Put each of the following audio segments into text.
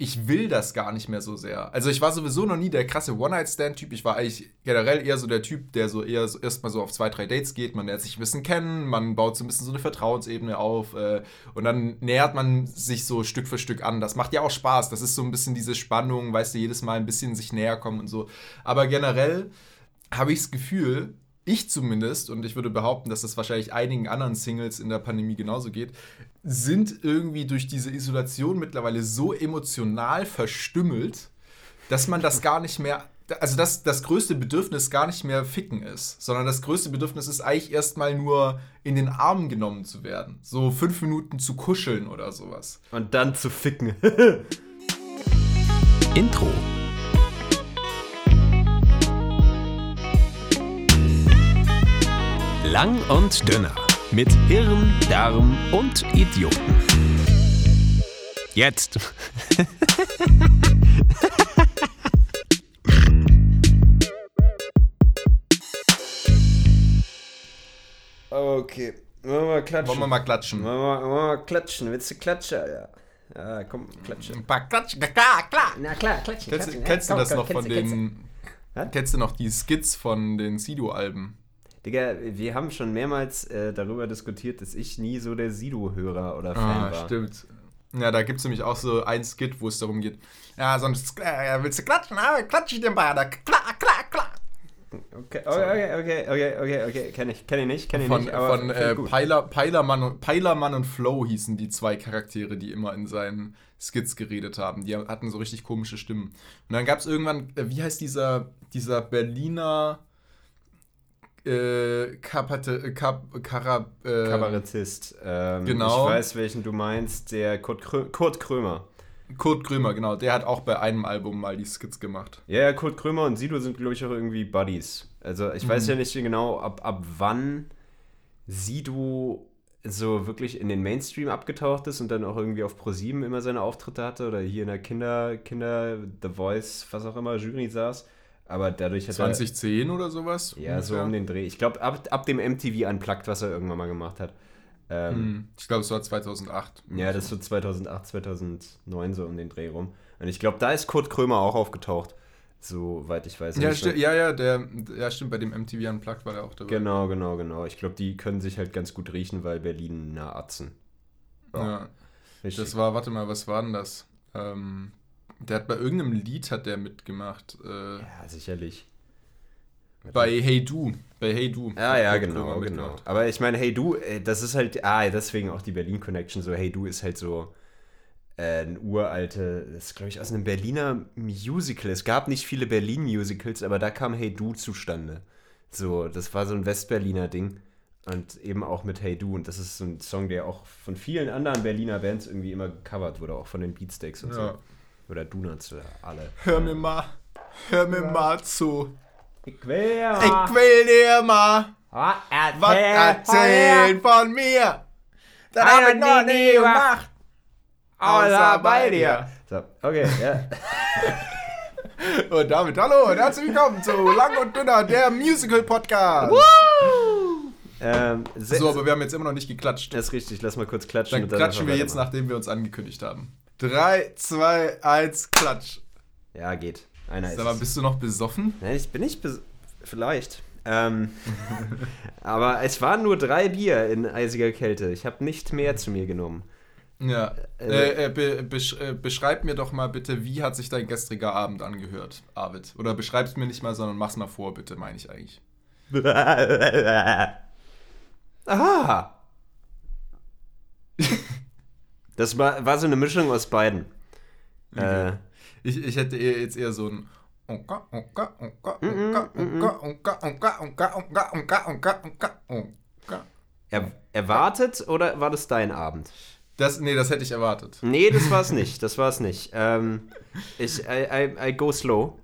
ich will das gar nicht mehr so sehr. Also ich war sowieso noch nie der krasse One-Night-Stand-Typ. Ich war eigentlich generell eher so der Typ, der so eher so erstmal so auf zwei, drei Dates geht. Man lernt sich ein bisschen kennen, man baut so ein bisschen so eine Vertrauensebene auf äh, und dann nähert man sich so Stück für Stück an. Das macht ja auch Spaß. Das ist so ein bisschen diese Spannung, weißt du, jedes Mal ein bisschen sich näher kommen und so. Aber generell habe ich das Gefühl, ich zumindest, und ich würde behaupten, dass das wahrscheinlich einigen anderen Singles in der Pandemie genauso geht, sind irgendwie durch diese Isolation mittlerweile so emotional verstümmelt, dass man das gar nicht mehr, also dass das größte Bedürfnis gar nicht mehr ficken ist, sondern das größte Bedürfnis ist eigentlich erstmal nur in den Arm genommen zu werden. So fünf Minuten zu kuscheln oder sowas. Und dann zu ficken. Intro. Lang und dünner. Mit Hirn, Darm und Idioten. Jetzt. Okay. Wollen wir mal klatschen? Wollen wir mal klatschen? Wollen wir, wollen wir mal klatschen? Willst du klatschen? Ja. Ja, komm, klatsche. Ein paar Klatschen, klar, klar. Na klar, klatschen. Kennst, klatschen. kennst Ja, du das komm, noch komm, von kennst den. Kennst du noch die Skits von den Sido-Alben? Digga, wir haben schon mehrmals äh, darüber diskutiert, dass ich nie so der Sido-Hörer oder Fan Ah, war. stimmt. Ja, da gibt es nämlich auch so ein Skit, wo es darum geht. Ja, sonst äh, willst du klatschen, aber klatsch ich dir mal. Da, klar, klar, klar. Okay, okay, okay, okay, okay, okay, kenn ich, kenn ich nicht, kenn ich Von, nicht, aber von äh. Peiler, Peilermann, und, Peilermann und Flo hießen die zwei Charaktere, die immer in seinen Skits geredet haben. Die hatten so richtig komische Stimmen. Und dann gab es irgendwann, äh, wie heißt dieser, dieser Berliner äh, Kapate, äh, Kap, Kara, äh, Kabarettist. Ähm, genau. Ich weiß, welchen du meinst, der Kurt, Krö Kurt Krömer. Kurt Krömer, genau. Der hat auch bei einem Album mal die Skits gemacht. Ja, ja, Kurt Krömer und Sido sind, glaube ich, auch irgendwie Buddies. Also ich weiß ja nicht genau, ab, ab wann Sido so wirklich in den Mainstream abgetaucht ist und dann auch irgendwie auf ProSieben immer seine Auftritte hatte oder hier in der Kinder, Kinder, The Voice, was auch immer, Jury saß. Aber dadurch hat 2010 oder sowas? er, ja, so um den Dreh. Ich glaube, ab, ab dem MTV Unplugged, was er irgendwann mal gemacht hat. Ähm, Hm, Ich glaube, es war 2008. Ja, das ist so 2008, 2009 so um den Dreh rum. Und ich glaube, da ist Kurt Krömer auch aufgetaucht. Soweit ich weiß. Ja, Also ja, ja, der, ja, stimmt, bei dem MTV Unplugged war der auch dabei. Genau, genau, genau. Ich glaube, die können sich halt ganz gut riechen, weil Berlin nah Atzen. Ja. Richtig. Das war, warte mal, was war denn das? Ähm, der hat bei irgendeinem Lied hat der mitgemacht. Äh, ja, sicherlich. bei Hey Du. Bei Hey Du. Ja, ja, genau, genau. Aber ich meine, Hey Du, äh, das ist halt, ah, deswegen auch die Berlin Connection. So, Hey Du ist halt so äh, ein uralte, das ist, glaube ich, aus einem Berliner Musical. Es gab nicht viele Berlin-Musicals, aber da kam Hey Du zustande. So, das war so ein Westberliner Ding. Und eben auch mit Hey Du. Und das ist so ein Song, der auch von vielen anderen Berliner Bands irgendwie immer gecovert wurde, auch von den Beatsteaks und Ja. so. Oder Donuts oder alle. Hör mir mal, hör mir mal zu. Ich will ja Ich will dir mal was was erzählen von mir. Das hab ich noch nie gemacht. Außer bei dir. So, okay, ja. Und damit hallo und herzlich willkommen zu Lang und Dünner, der Musical-Podcast. ähm, So, aber wir haben jetzt immer noch nicht geklatscht. Das ist richtig, lass mal kurz klatschen. Dann und dann klatschen wir jetzt, nachdem wir uns angekündigt haben. 3, 2, 1, klatsch. Ja, geht. Einer ist. Es. bist du noch besoffen? Nein, ich bin nicht. bes- Vielleicht. Ähm, aber es waren nur drei Bier in eisiger Kälte. Ich habe nicht mehr zu mir genommen. Ja. Äh, Äh, äh, be besch äh, beschreib mir doch mal bitte, wie hat sich dein gestriger Abend angehört, Arvid? Oder beschreib's mir nicht mal, sondern mach's mal vor, bitte, meine ich eigentlich. Aha! Das war, war so eine Mischung aus beiden. Äh, Ich, ich hätte eher jetzt eher so ein Onka, Onka, Onka, Onka, Onka, Onka, Onka, Onka, Onka, Onka, Onka, Onka, Onka. er, erwartet oder war das dein Abend? Das, nee, das hätte ich erwartet. Nee, das war es nicht. Das war es nicht. Ähm, ich I, I, I go slow.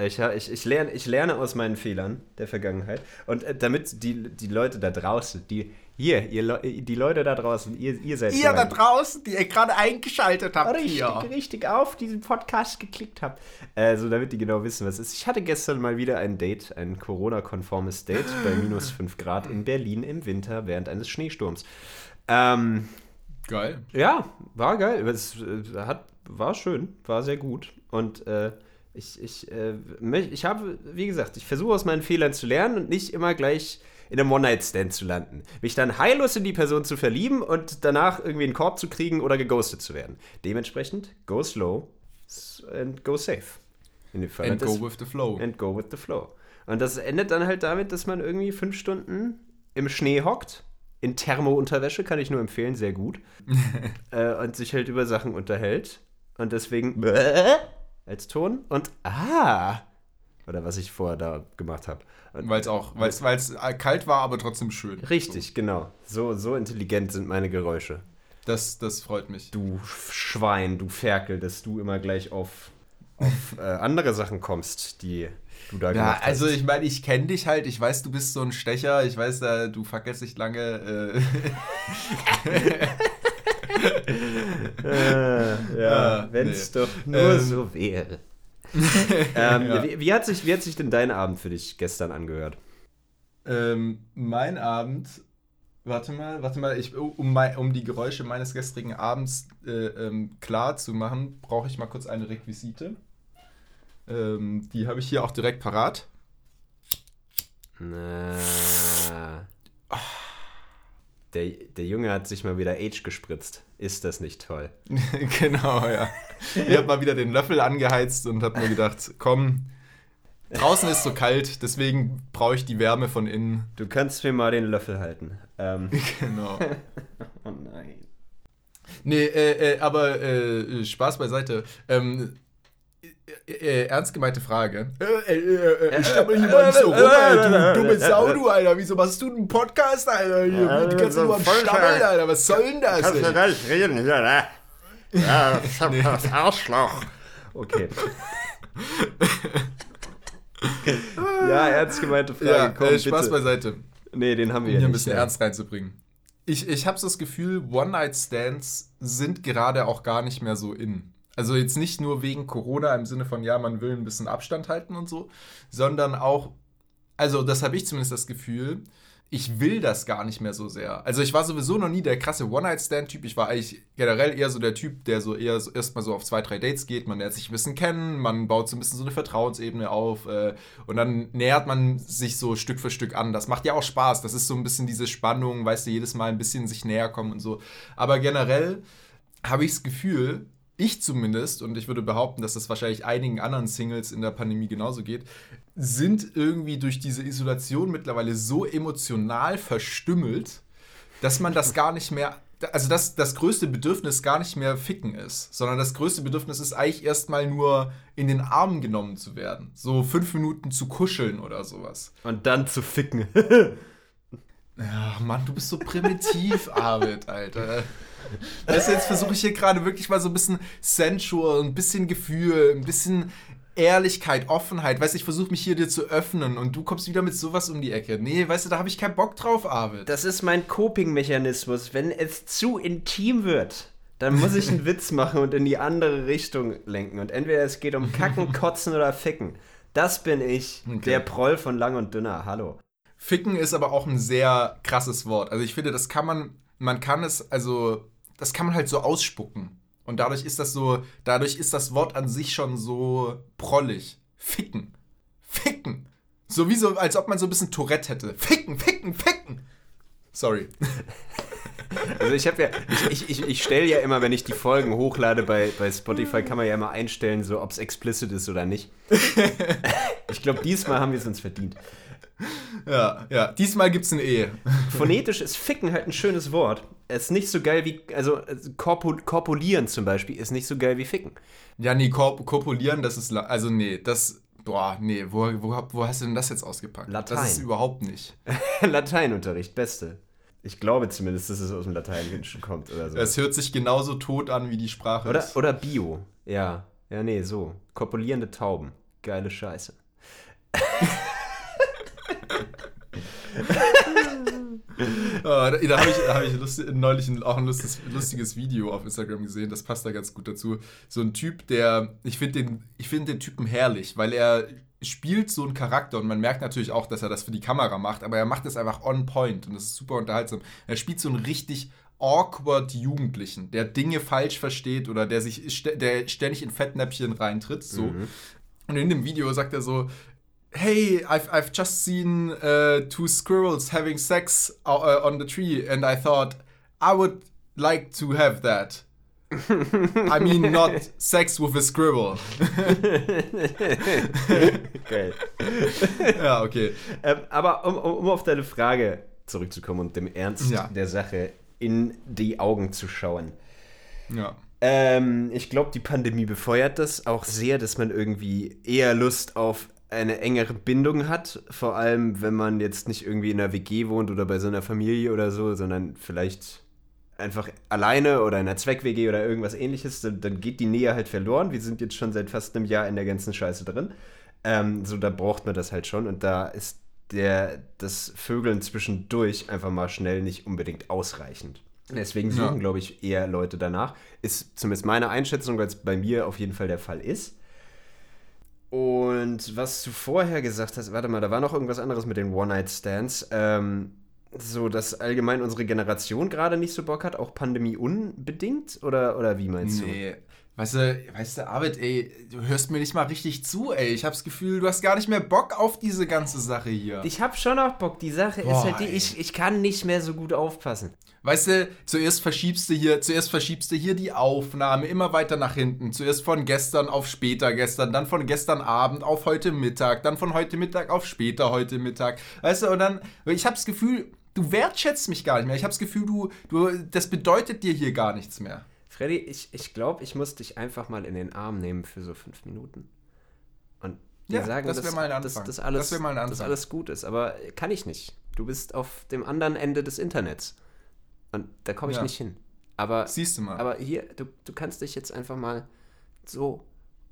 Ich, ich, ich, lerne, ich lerne aus meinen Fehlern der Vergangenheit. Und äh, damit die, die Leute da draußen, die hier, ihr, Leu- die Leute da draußen, ihr, ihr seid Ihr da draußen, die ihr gerade eingeschaltet habt richtig, hier. richtig auf diesen Podcast geklickt habt. Also, damit die genau wissen, was es ist. Ich hatte gestern mal wieder ein Date, ein Corona-konformes Date bei minus 5 Grad in Berlin im Winter während eines Schneesturms. Ähm, Geil. ja, war geil. Es äh, hat war schön, war sehr gut. Und äh, ich, ich, äh, ich habe, wie gesagt, ich versuche aus meinen Fehlern zu lernen und nicht immer gleich in einem One-Night-Stand zu landen. Mich dann heillos in die Person zu verlieben und danach irgendwie einen Korb zu kriegen oder geghostet zu werden. Dementsprechend, go slow and go safe. In dem Fall. And go with the flow. And go with the flow. Und das endet dann halt damit, dass man irgendwie fünf Stunden im Schnee hockt. In Thermo-Unterwäsche kann ich nur empfehlen, sehr gut. äh, und sich halt über Sachen unterhält. Und deswegen als Ton und ah oder was ich vorher da gemacht habe. Weil es auch, weil es kalt war, aber trotzdem schön. Richtig, so. genau. So, so intelligent sind meine Geräusche. Das, das freut mich. Du Schwein, du Ferkel, dass du immer gleich auf, auf äh, andere Sachen kommst, die du da ja, gemacht hast. Also ich meine, ich kenne dich halt, ich weiß, du bist so ein Stecher, ich weiß, äh, du fackelst nicht lange. Äh. äh, ja, wenn es nee. doch nur ähm, so wäre. ähm, ja. wie, wie, hat sich, wie hat sich denn dein Abend für dich gestern angehört? Ähm, mein Abend, warte mal, warte mal, ich, um, mein, um die Geräusche meines gestrigen Abends äh, ähm, klar zu machen, brauche ich mal kurz eine Requisite. Ähm, die habe ich hier auch direkt parat. Na. Der, der Junge hat sich mal wieder Age gespritzt. Ist das nicht toll? genau, ja. Ich habe mal wieder den Löffel angeheizt und habe mir gedacht, komm, draußen ist so kalt, deswegen brauche ich die Wärme von innen. Du kannst mir mal den Löffel halten. Ähm. Genau. oh nein. Nee, äh, äh, aber äh, Spaß beiseite. Ähm, äh, äh, ernst gemeinte Frage. Äh, äh, äh, ich stammel hier mal nicht so rum, Alter, du dumme Sau, du, Alter. Wieso machst du einen Podcast, Alter? Hier, die kannst du nur am Stammeln, Alter. Was soll denn das? Kannst du nicht reden hier, ne? Ja, ich hab nee. das Arschloch. Okay. ja, ernst gemeinte Frage. Ja, Komm, äh, Spaß bitte. beiseite. Nee, den haben wir um ja hier nicht. ein bisschen ja. ernst reinzubringen. Ich, ich habe das Gefühl, One-Night-Stands sind gerade auch gar nicht mehr so in. Also jetzt nicht nur wegen Corona im Sinne von, ja, man will ein bisschen Abstand halten und so, sondern auch, also das habe ich zumindest das Gefühl, ich will das gar nicht mehr so sehr. Also ich war sowieso noch nie der krasse One-Night-Stand-Typ. Ich war eigentlich generell eher so der Typ, der so eher so erstmal so auf zwei, drei Dates geht. Man lernt sich ein bisschen kennen, man baut so ein bisschen so eine Vertrauensebene auf äh, und dann nähert man sich so Stück für Stück an. Das macht ja auch Spaß. Das ist so ein bisschen diese Spannung, weißt du, jedes Mal ein bisschen sich näher kommen und so. Aber generell habe ich das Gefühl, ich zumindest, und ich würde behaupten, dass das wahrscheinlich einigen anderen Singles in der Pandemie genauso geht, sind irgendwie durch diese Isolation mittlerweile so emotional verstümmelt, dass man das gar nicht mehr, also dass das größte Bedürfnis gar nicht mehr ficken ist, sondern das größte Bedürfnis ist eigentlich erstmal nur in den Arm genommen zu werden. So fünf Minuten zu kuscheln oder sowas. Und dann zu ficken. ja, Mann, du bist so primitiv, Arvid, Alter. Weißt du, jetzt versuche ich hier gerade wirklich mal so ein bisschen sensual, ein bisschen Gefühl, ein bisschen Ehrlichkeit, Offenheit. Weißt du, ich versuche mich hier dir zu öffnen und du kommst wieder mit sowas um die Ecke. Nee, weißt du, da habe ich keinen Bock drauf, Arvid. Das ist mein Coping-Mechanismus. Wenn es zu intim wird, dann muss ich einen Witz machen und in die andere Richtung lenken. Und entweder es geht um Kacken, Kotzen oder Ficken. Das bin ich, okay. der Proll von Lang und Dünner. Hallo. Ficken ist aber auch ein sehr krasses Wort. Also ich finde, das kann man, man kann es, also das kann man halt so ausspucken. Und dadurch ist das so, dadurch ist das Wort an sich schon so prollig. Ficken. Ficken. So wie so, als ob man so ein bisschen Tourette hätte. Ficken, ficken, ficken. Sorry. Also ich habe ja, ich, ich, ich stelle ja immer, wenn ich die Folgen hochlade bei, bei Spotify, kann man ja immer einstellen, so ob es explicit ist oder nicht. Ich glaube, diesmal haben wir es uns verdient. Ja, ja, diesmal gibt es eine Ehe. Phonetisch ist Ficken halt ein schönes Wort. Es ist nicht so geil wie, also korpul korpulieren zum Beispiel ist nicht so geil wie Ficken. Ja, nee, korp korpulieren, das ist, also nee, das, boah, nee, wo, wo, wo hast du denn das jetzt ausgepackt? Latein. Das ist überhaupt nicht. Lateinunterricht, beste. Ich glaube zumindest, dass es aus dem Lateinischen kommt oder so. Es hört sich genauso tot an, wie die Sprache oder, ist. Oder Bio, ja. Ja, nee, so. Korpulierende Tauben. Geile Scheiße. da, da habe ich, hab ich lustig, neulich auch ein lustiges, lustiges Video auf Instagram gesehen, das passt da ganz gut dazu. So ein Typ, der, ich finde den, find den Typen herrlich, weil er spielt so einen Charakter und man merkt natürlich auch, dass er das für die Kamera macht, aber er macht es einfach on point und das ist super unterhaltsam. Er spielt so einen richtig awkward Jugendlichen, der Dinge falsch versteht oder der sich der ständig in Fettnäpfchen reintritt. So. Mhm. Und in dem Video sagt er so, hey, I've, I've just seen uh, two squirrels having sex uh, on the tree and I thought I would like to have that. I mean not sex with a squirrel. Geil. ja, okay. Ähm, aber um, um, um auf deine Frage zurückzukommen und dem Ernst Ja. der Sache in die Augen zu schauen. Ja. Ähm, ich glaube, die Pandemie befeuert das auch sehr, dass man irgendwie eher Lust auf eine engere Bindung hat. Vor allem, wenn man jetzt nicht irgendwie in einer WG wohnt oder bei so einer Familie oder so, sondern vielleicht einfach alleine oder in einer Zweck-WG oder irgendwas ähnliches, dann, dann geht die Nähe halt verloren. Wir sind jetzt schon seit fast einem Jahr in der ganzen Scheiße drin. Ähm, so, da braucht man das halt schon und da ist der, das Vögeln zwischendurch einfach mal schnell nicht unbedingt ausreichend. Deswegen suchen, Ja. glaube ich, eher Leute danach. Ist zumindest meine Einschätzung, weil es bei mir auf jeden Fall der Fall ist. Und was du vorher gesagt hast, warte mal, da war noch irgendwas anderes mit den One-Night-Stands. Ähm, so, dass allgemein unsere Generation gerade nicht so Bock hat, auch Pandemie unbedingt? Oder, oder wie meinst Nee. Weißt du, weißt du, Arvid, ey, du hörst mir nicht mal richtig zu, ey. Ich hab's Gefühl, du hast gar nicht mehr Bock auf diese ganze Sache hier. Ich habe schon auch Bock. Die Sache Boah, ist halt die, ey. ich, ich kann nicht mehr so gut aufpassen. Weißt du, zuerst verschiebst du hier, zuerst verschiebst du hier die Aufnahme immer weiter nach hinten. Zuerst von gestern auf später gestern, dann von gestern Abend auf heute Mittag, dann von heute Mittag auf später heute Mittag. Weißt du, und dann, ich hab's Gefühl, du wertschätzt mich gar nicht mehr. Ich hab's Gefühl, du, du, das bedeutet dir hier gar nichts mehr. Freddy, ich, ich glaube, ich muss dich einfach mal in den Arm nehmen für so fünf Minuten. Und dir Ja, sagen, das dass, dass, dass, alles, Das dass alles gut ist. Aber kann ich nicht. Du bist auf dem anderen Ende des Internets. Und da komme ich Ja. nicht hin. Aber, Siehst du mal. aber hier, du, du kannst dich jetzt einfach mal so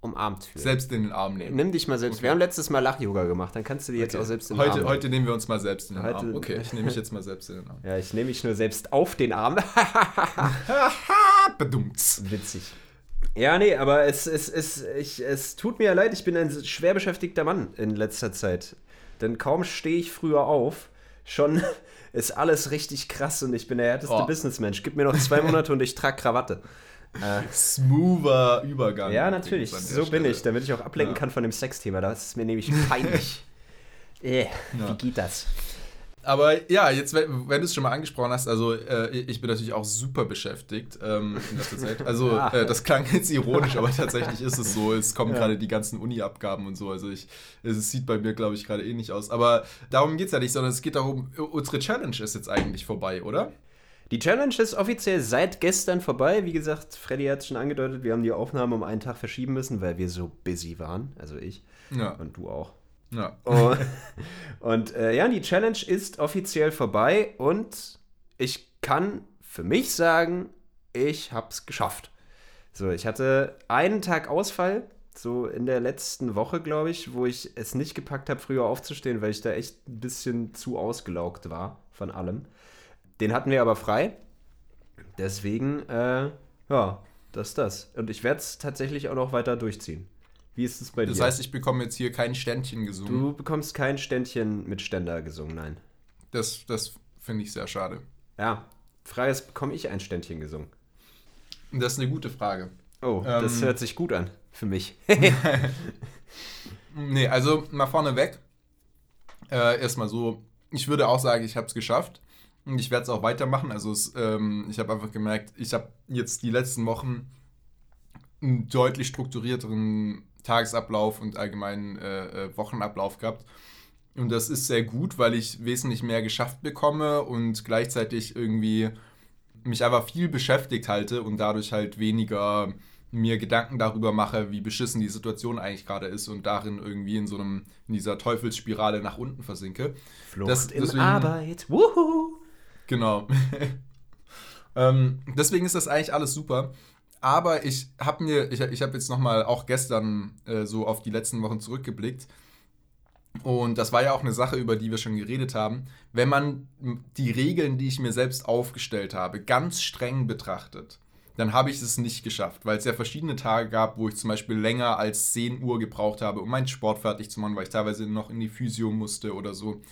umarmt fühlen. selbst in den Arm nehmen. Nimm dich mal selbst. Okay. Wir haben letztes Mal Lach-Yoga gemacht, dann kannst du dir jetzt Okay. auch selbst in den heute, Arm nehmen. heute nehmen wir uns mal selbst in den Heute- Arm. Okay, ich nehme mich jetzt mal selbst in den Arm. Ja, ich nehme mich nur selbst auf den Arm. Bedumts. Witzig. Ja, nee, aber es, es, es, ich, es tut mir leid, ich bin ein schwer beschäftigter Mann in letzter Zeit. Denn kaum stehe ich früher auf, schon ist alles richtig krass und ich bin der härteste Oh. Businessmensch. Gib mir noch zwei Monate und ich trage Krawatte. Äh, Smoother Übergang. ja, natürlich, so bin Stelle. ich, damit ich auch ablenken Ja. kann von dem Sexthema. Das ist mir nämlich peinlich. äh, Ja. Wie geht das? Aber ja, jetzt, wenn, du es schon mal angesprochen hast, also äh, ich bin natürlich auch super beschäftigt ähm, in letzter Zeit. Also Ja. äh, das klang jetzt ironisch, aber tatsächlich ist es so. Es kommen gerade die ganzen Uni-Abgaben und so. Also ich, es sieht bei mir, glaube ich, gerade ähnlich aus. Aber darum geht es ja nicht, sondern es geht darum, unsere Challenge ist jetzt eigentlich vorbei, oder? Die Challenge ist offiziell seit gestern vorbei. Wie gesagt, Freddy hat es schon angedeutet, wir haben die Aufnahme um einen Tag verschieben müssen, weil wir so busy waren. Also ich Ja. und du auch. ja. Und, und äh, ja, die Challenge ist offiziell vorbei und ich kann für mich sagen, ich hab's geschafft. So, ich hatte einen Tag Ausfall, so in der letzten Woche, glaube ich, wo ich es nicht gepackt habe, früher aufzustehen, weil ich da echt ein bisschen zu ausgelaugt war von allem. Den hatten wir aber frei. Deswegen, äh, ja, das ist das. Und ich werde es tatsächlich auch noch weiter durchziehen. Wie ist es bei Das dir? heißt, ich bekomme jetzt hier kein Ständchen gesungen. Du bekommst kein Ständchen mit Ständer gesungen, nein. Das, das finde ich sehr schade. Ja, Frage ist, bekomme ich ein Ständchen gesungen? Das ist eine gute Frage. Oh, das Ähm. hört sich gut an für mich. Nee, also mal vorneweg. Äh, erstmal so, ich würde auch sagen, ich habe es geschafft. Und ich werde es auch weitermachen. Also es, ähm, ich habe einfach gemerkt, ich habe jetzt die letzten Wochen einen deutlich strukturierteren Tagesablauf und allgemeinen äh, äh, Wochenablauf gehabt. Und das ist sehr gut, weil ich wesentlich mehr geschafft bekomme und gleichzeitig irgendwie mich einfach viel beschäftigt halte und dadurch halt weniger mir Gedanken darüber mache, wie beschissen die Situation eigentlich gerade ist und darin irgendwie in so einem, in dieser Teufelsspirale nach unten versinke. Flucht Das- in deswegen- Arbeit. Wuhu! Genau. ähm, deswegen ist das eigentlich alles super. Aber ich habe mir, ich, ich habe jetzt nochmal auch gestern äh, so auf die letzten Wochen zurückgeblickt. Und das war ja auch eine Sache, über die wir schon geredet haben. Wenn man die Regeln, die ich mir selbst aufgestellt habe, ganz streng betrachtet, dann habe ich es nicht geschafft, weil es ja verschiedene Tage gab, wo ich zum Beispiel länger als 10 Uhr gebraucht habe, um meinen Sport fertig zu machen, weil ich teilweise noch in die Physio musste oder so.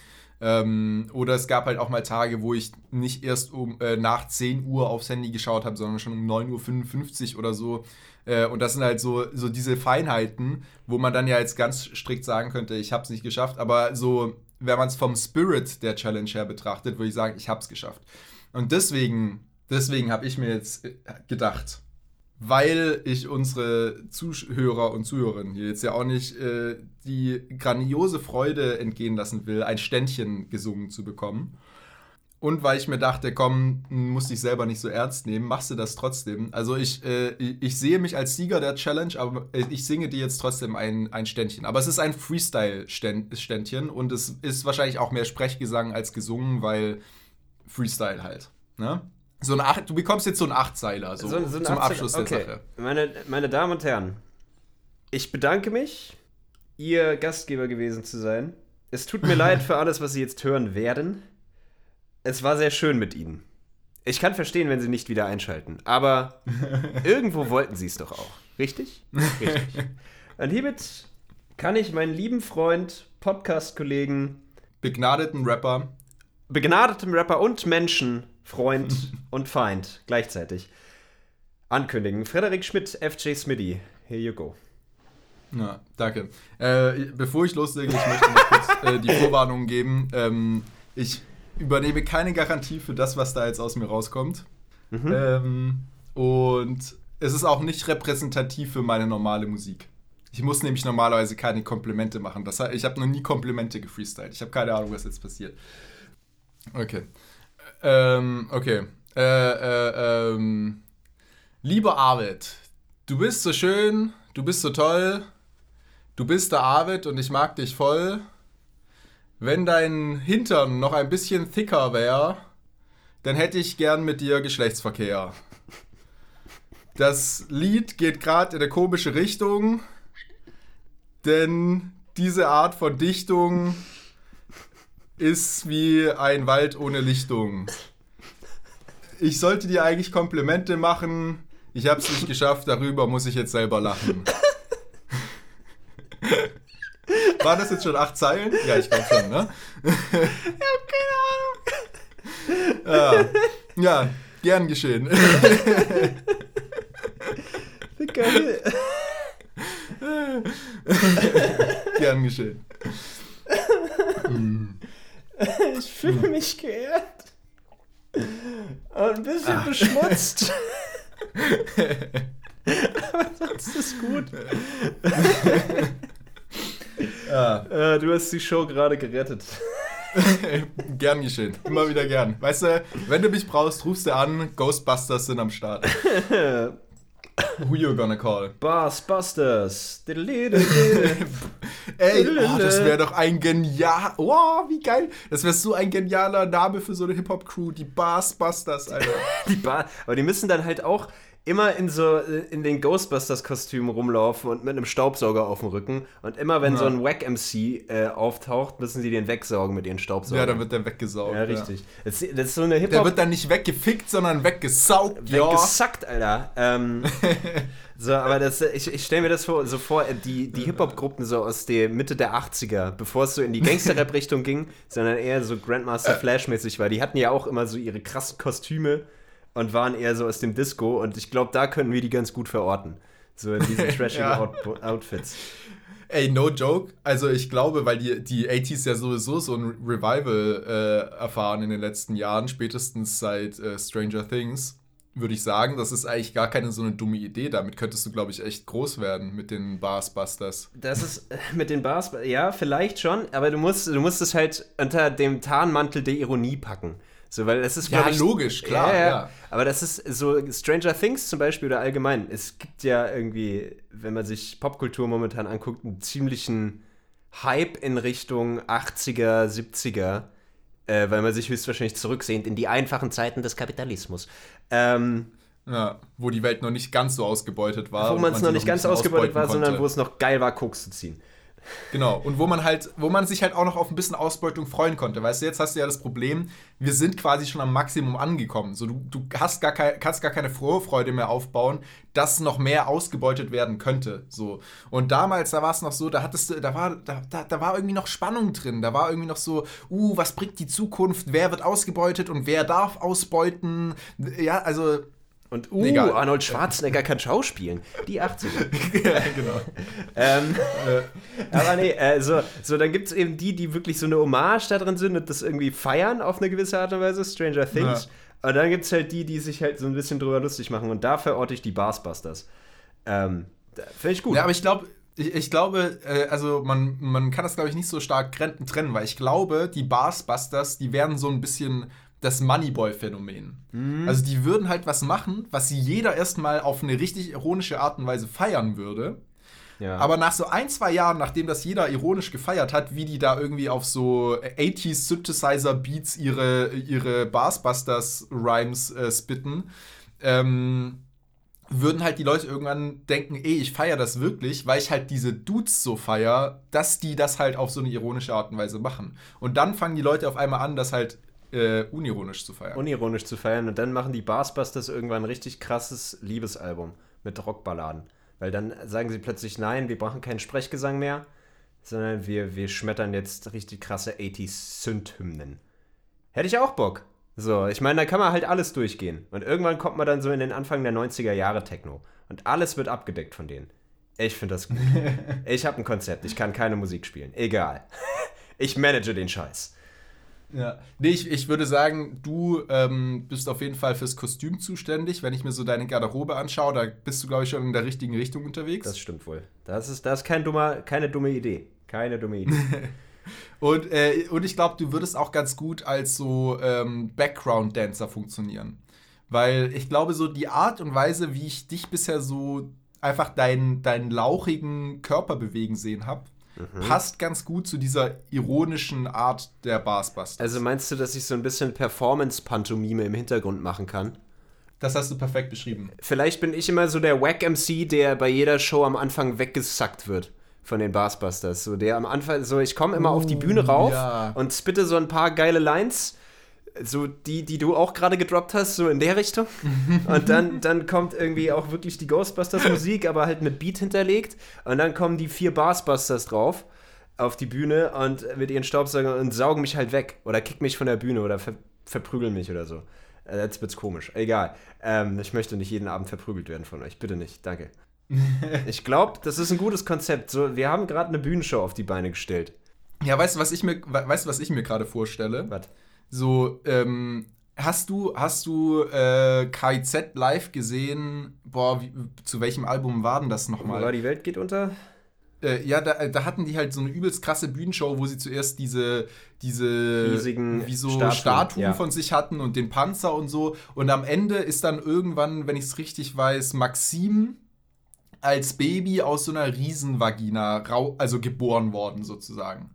Ähm, oder es gab halt auch mal Tage, wo ich nicht erst um äh, nach 10 Uhr aufs Handy geschaut habe, sondern schon um 9.55 Uhr oder so. Äh, und das sind halt so, so diese Feinheiten, wo man dann ja jetzt ganz strikt sagen könnte, ich habe es nicht geschafft. Aber so, wenn man es vom Spirit der Challenge her betrachtet, würde ich sagen, ich habe es geschafft. Und deswegen, deswegen habe ich mir jetzt äh, gedacht, weil ich unsere Zuhörer und Zuhörerinnen hier jetzt ja auch nicht äh, die grandiose Freude entgehen lassen will, ein Ständchen gesungen zu bekommen. Und weil ich mir dachte, komm, muss dich selber nicht so ernst nehmen, machst du das trotzdem. Also ich, äh, ich sehe mich als Sieger der Challenge, aber ich singe dir jetzt trotzdem ein, ein Ständchen. Aber es ist ein Freestyle-Ständchen und es ist wahrscheinlich auch mehr Sprechgesang als gesungen, weil Freestyle halt. Ne? So ein Acht, du bekommst jetzt so einen Achtzeiler so, so, so zum Abschluss okay. der Sache. Meine, meine Damen und Herren, ich bedanke mich, Ihr Gastgeber gewesen zu sein. Es tut mir leid für alles, was Sie jetzt hören werden. Es war sehr schön mit Ihnen. Ich kann verstehen, wenn Sie nicht wieder einschalten, aber irgendwo wollten Sie es doch auch. Richtig? Richtig. Und hiermit kann ich meinen lieben Freund, Podcast-Kollegen, begnadeten Rapper, begnadetem Rapper und Menschen Freund und Feind gleichzeitig ankündigen. Frederik Schmidt, FJ Smitty, here you go. Ja, danke. Äh, bevor ich loslege, ich möchte noch kurz äh, die Vorwarnung geben. Ähm, ich übernehme keine Garantie für das, was da jetzt aus mir rauskommt. Mhm. Ähm, und es ist auch nicht repräsentativ für meine normale Musik. Ich muss nämlich normalerweise keine Komplimente machen. Das, ich habe noch nie Komplimente gefreestylt. Ich habe keine Ahnung, was jetzt passiert. Okay. Ähm, okay. Äh, äh, ähm, lieber Arvid, du bist so schön, du bist so toll, du bist der Arvid und ich mag dich voll. Wenn dein Hintern noch ein bisschen thicker wäre, dann hätte ich gern mit dir Geschlechtsverkehr. Das Lied geht gerade in eine komische Richtung, denn diese Art von Dichtung ist wie ein Wald ohne Lichtung. Ich sollte dir eigentlich Komplimente machen. Ich habe es nicht geschafft, darüber muss ich jetzt selber lachen. Waren das jetzt schon acht Zeilen? Ja, ich glaube schon, ne? ich habe keine Ahnung. Ja, ja gern geschehen. Geil. gern geschehen. Mm. Ich fühle mich geehrt. Und ein bisschen Ach. beschmutzt. Aber sonst ist gut. Ja. Äh, du hast die Show gerade gerettet. gern geschehen. Immer wieder gern. Weißt du, wenn du mich brauchst, rufst du an. Ghostbusters sind am Start. Who you gonna call? Bassbusters. Ey, oh, das wäre doch ein genial. Wow, wie geil. Das wäre so ein genialer Name für so eine Hip-Hop-Crew. Die Bassbusters, Alter. die ba Aber die müssen dann halt auch immer in so in den Ghostbusters-Kostümen rumlaufen und mit einem Staubsauger auf dem Rücken. Und immer wenn ja. so ein Wack-MC äh, auftaucht, müssen sie den wegsaugen mit ihren Staubsaugern. Ja, dann wird der weggesaugt. Ja, richtig. Ja. Das, das, ist so eine Hip-Hop. Der wird dann nicht weggefickt, sondern weggesaugt. Weggesackt, Alter. Ähm, so, aber das, ich, ich stelle mir das vor, so vor, die, die Hip-Hop-Gruppen so aus der Mitte der 80er, bevor es so in die Gangster-Rap-Richtung ging, sondern eher so Grandmaster Flash-mäßig war. Die hatten ja auch immer so ihre krassen Kostüme und waren eher so aus dem Disco und ich glaube, da können wir die ganz gut verorten. So in diesen trashigen ja. Outfits. Ey, no joke. Also ich glaube, weil die, die 80s ja sowieso so ein Revival äh, erfahren in den letzten Jahren, spätestens seit äh, Stranger Things, würde ich sagen, das ist eigentlich gar keine so eine dumme Idee. Damit könntest du, glaube ich, echt groß werden mit den Barsbusters. Das ist äh, mit den Bars, ja, vielleicht schon, aber du musst, du musst es halt unter dem Tarnmantel der Ironie packen. So, weil das ist, ja, ich, logisch, klar. Ja, ja. Aber das ist so Stranger Things zum Beispiel oder allgemein. Es gibt ja irgendwie, wenn man sich Popkultur momentan anguckt, einen ziemlichen Hype in Richtung 80er, 70er, äh, weil man sich höchstwahrscheinlich zurücksehnt in die einfachen Zeiten des Kapitalismus. Ähm, ja, wo die Welt noch nicht ganz so ausgebeutet war. Wo man es noch nicht ganz ausgebeutet war, konnte. sondern wo es noch geil war, Koks zu ziehen. Genau. Und wo man halt, wo man sich halt auch noch auf ein bisschen Ausbeutung freuen konnte. Weißt du, jetzt hast du ja das Problem, wir sind quasi schon am Maximum angekommen. So, du, du hast gar kein, kannst gar keine Vorfreude mehr aufbauen, dass noch mehr ausgebeutet werden könnte. So. Und damals, da war es noch so, da hattest du, da war, da, da, da war irgendwie noch Spannung drin. Da war irgendwie noch so, uh, was bringt die Zukunft? Wer wird ausgebeutet und wer darf ausbeuten? Ja, also und uh, Egal. Arnold Schwarzenegger kann schauspielen. Die 80er. ja, genau. ähm, aber nee, äh, so, so dann gibt es eben die, die wirklich so eine Hommage da drin sind und das irgendwie feiern auf eine gewisse Art und Weise, Stranger Things. Und dann gibt es halt die, die sich halt so ein bisschen drüber lustig machen. Und da verorte ich die Barsbusters. Ähm, Finde ich gut. Ja, aber ich glaube, ich, ich glaube, äh, also man, man kann das, glaube ich, nicht so stark trennen, weil ich glaube, die Barsbusters, die wären so ein bisschen das Moneyboy-Phänomen. Also die würden halt was machen, was jeder erstmal auf eine richtig ironische Art und Weise feiern würde. ja. Aber nach so ein, zwei Jahren, nachdem das jeder ironisch gefeiert hat, wie die da irgendwie auf so 80s Synthesizer-Beats ihre, ihre Barsbusters-Rhymes äh, spitten, ähm, würden halt die Leute irgendwann denken, ey, ich feiere das wirklich, weil ich halt diese Dudes so feier, dass die das halt auf so eine ironische Art und Weise machen. Und dann fangen die Leute auf einmal an, das halt äh, unironisch zu feiern. unironisch zu feiern und dann machen die Barsbusters irgendwann ein richtig krasses Liebesalbum mit Rockballaden. Weil dann sagen sie plötzlich, nein, wir brauchen keinen Sprechgesang mehr, sondern wir, wir schmettern jetzt richtig krasse 80s Synth-Hymnen. Hätte ich auch Bock. So, ich meine, da kann man halt alles durchgehen. Und irgendwann kommt man dann so in den Anfang der 90er Jahre Techno. Und alles wird abgedeckt von denen. Ich finde das gut. ich habe ein Konzept, ich kann keine Musik spielen. Egal. Ich manage den Scheiß. Ja. Nee, ich, ich würde sagen, du ähm, bist auf jeden Fall fürs Kostüm zuständig. Wenn ich mir so deine Garderobe anschaue, da bist du, glaube ich, schon in der richtigen Richtung unterwegs. Das stimmt wohl. Das ist, das ist kein dummer, keine dumme Idee. Keine dumme Idee. Und, äh, und ich glaube, du würdest auch ganz gut als so ähm, Background-Dancer funktionieren. Weil ich glaube, so die Art und Weise, wie ich dich bisher so einfach deinen, deinen lauchigen Körper bewegen sehen habe, Mhm. passt ganz gut zu dieser ironischen Art der Barsbusters. Also meinst du, dass ich so ein bisschen Performance-Pantomime im Hintergrund machen kann? das hast du perfekt beschrieben. Vielleicht bin ich immer so der Wack-MC, der bei jeder Show am Anfang weggesackt wird von den Barsbusters. So der am Anfang, so ich komme immer auf die Bühne rauf ja. und spitte so ein paar geile Lines. So die, die du auch gerade gedroppt hast, so in der Richtung. Und dann, dann kommt irgendwie auch wirklich die Ghostbusters-Musik, aber halt mit Beat hinterlegt. Und dann kommen die vier Barsbusters drauf auf die Bühne und mit ihren Staubsaugern und saugen mich halt weg. Oder kicken mich von der Bühne oder ver verprügeln mich oder so. Äh, Jetzt wird's komisch. Egal. Ähm, ich möchte nicht jeden Abend verprügelt werden von euch. Bitte nicht. Danke. ich glaube, das ist ein gutes Konzept. So, wir haben gerade eine Bühnenshow auf die Beine gestellt. Ja, weißt du, was ich mir, we- weißt du, was ich mir gerade vorstelle? Was? So, ähm, hast du, hast du äh, KIZ live gesehen? Boah, wie, zu welchem Album war denn das War nochmal? die Welt geht unter? Äh, ja, da, da hatten die halt so eine übelst krasse Bühnenshow, wo sie zuerst diese, diese Riesigen wie so Statuen, Statuen, ja. von sich hatten und den Panzer und so. Und am Ende ist dann irgendwann, wenn ich es richtig weiß, Maxim als Baby aus so einer Riesenvagina also geboren worden, sozusagen.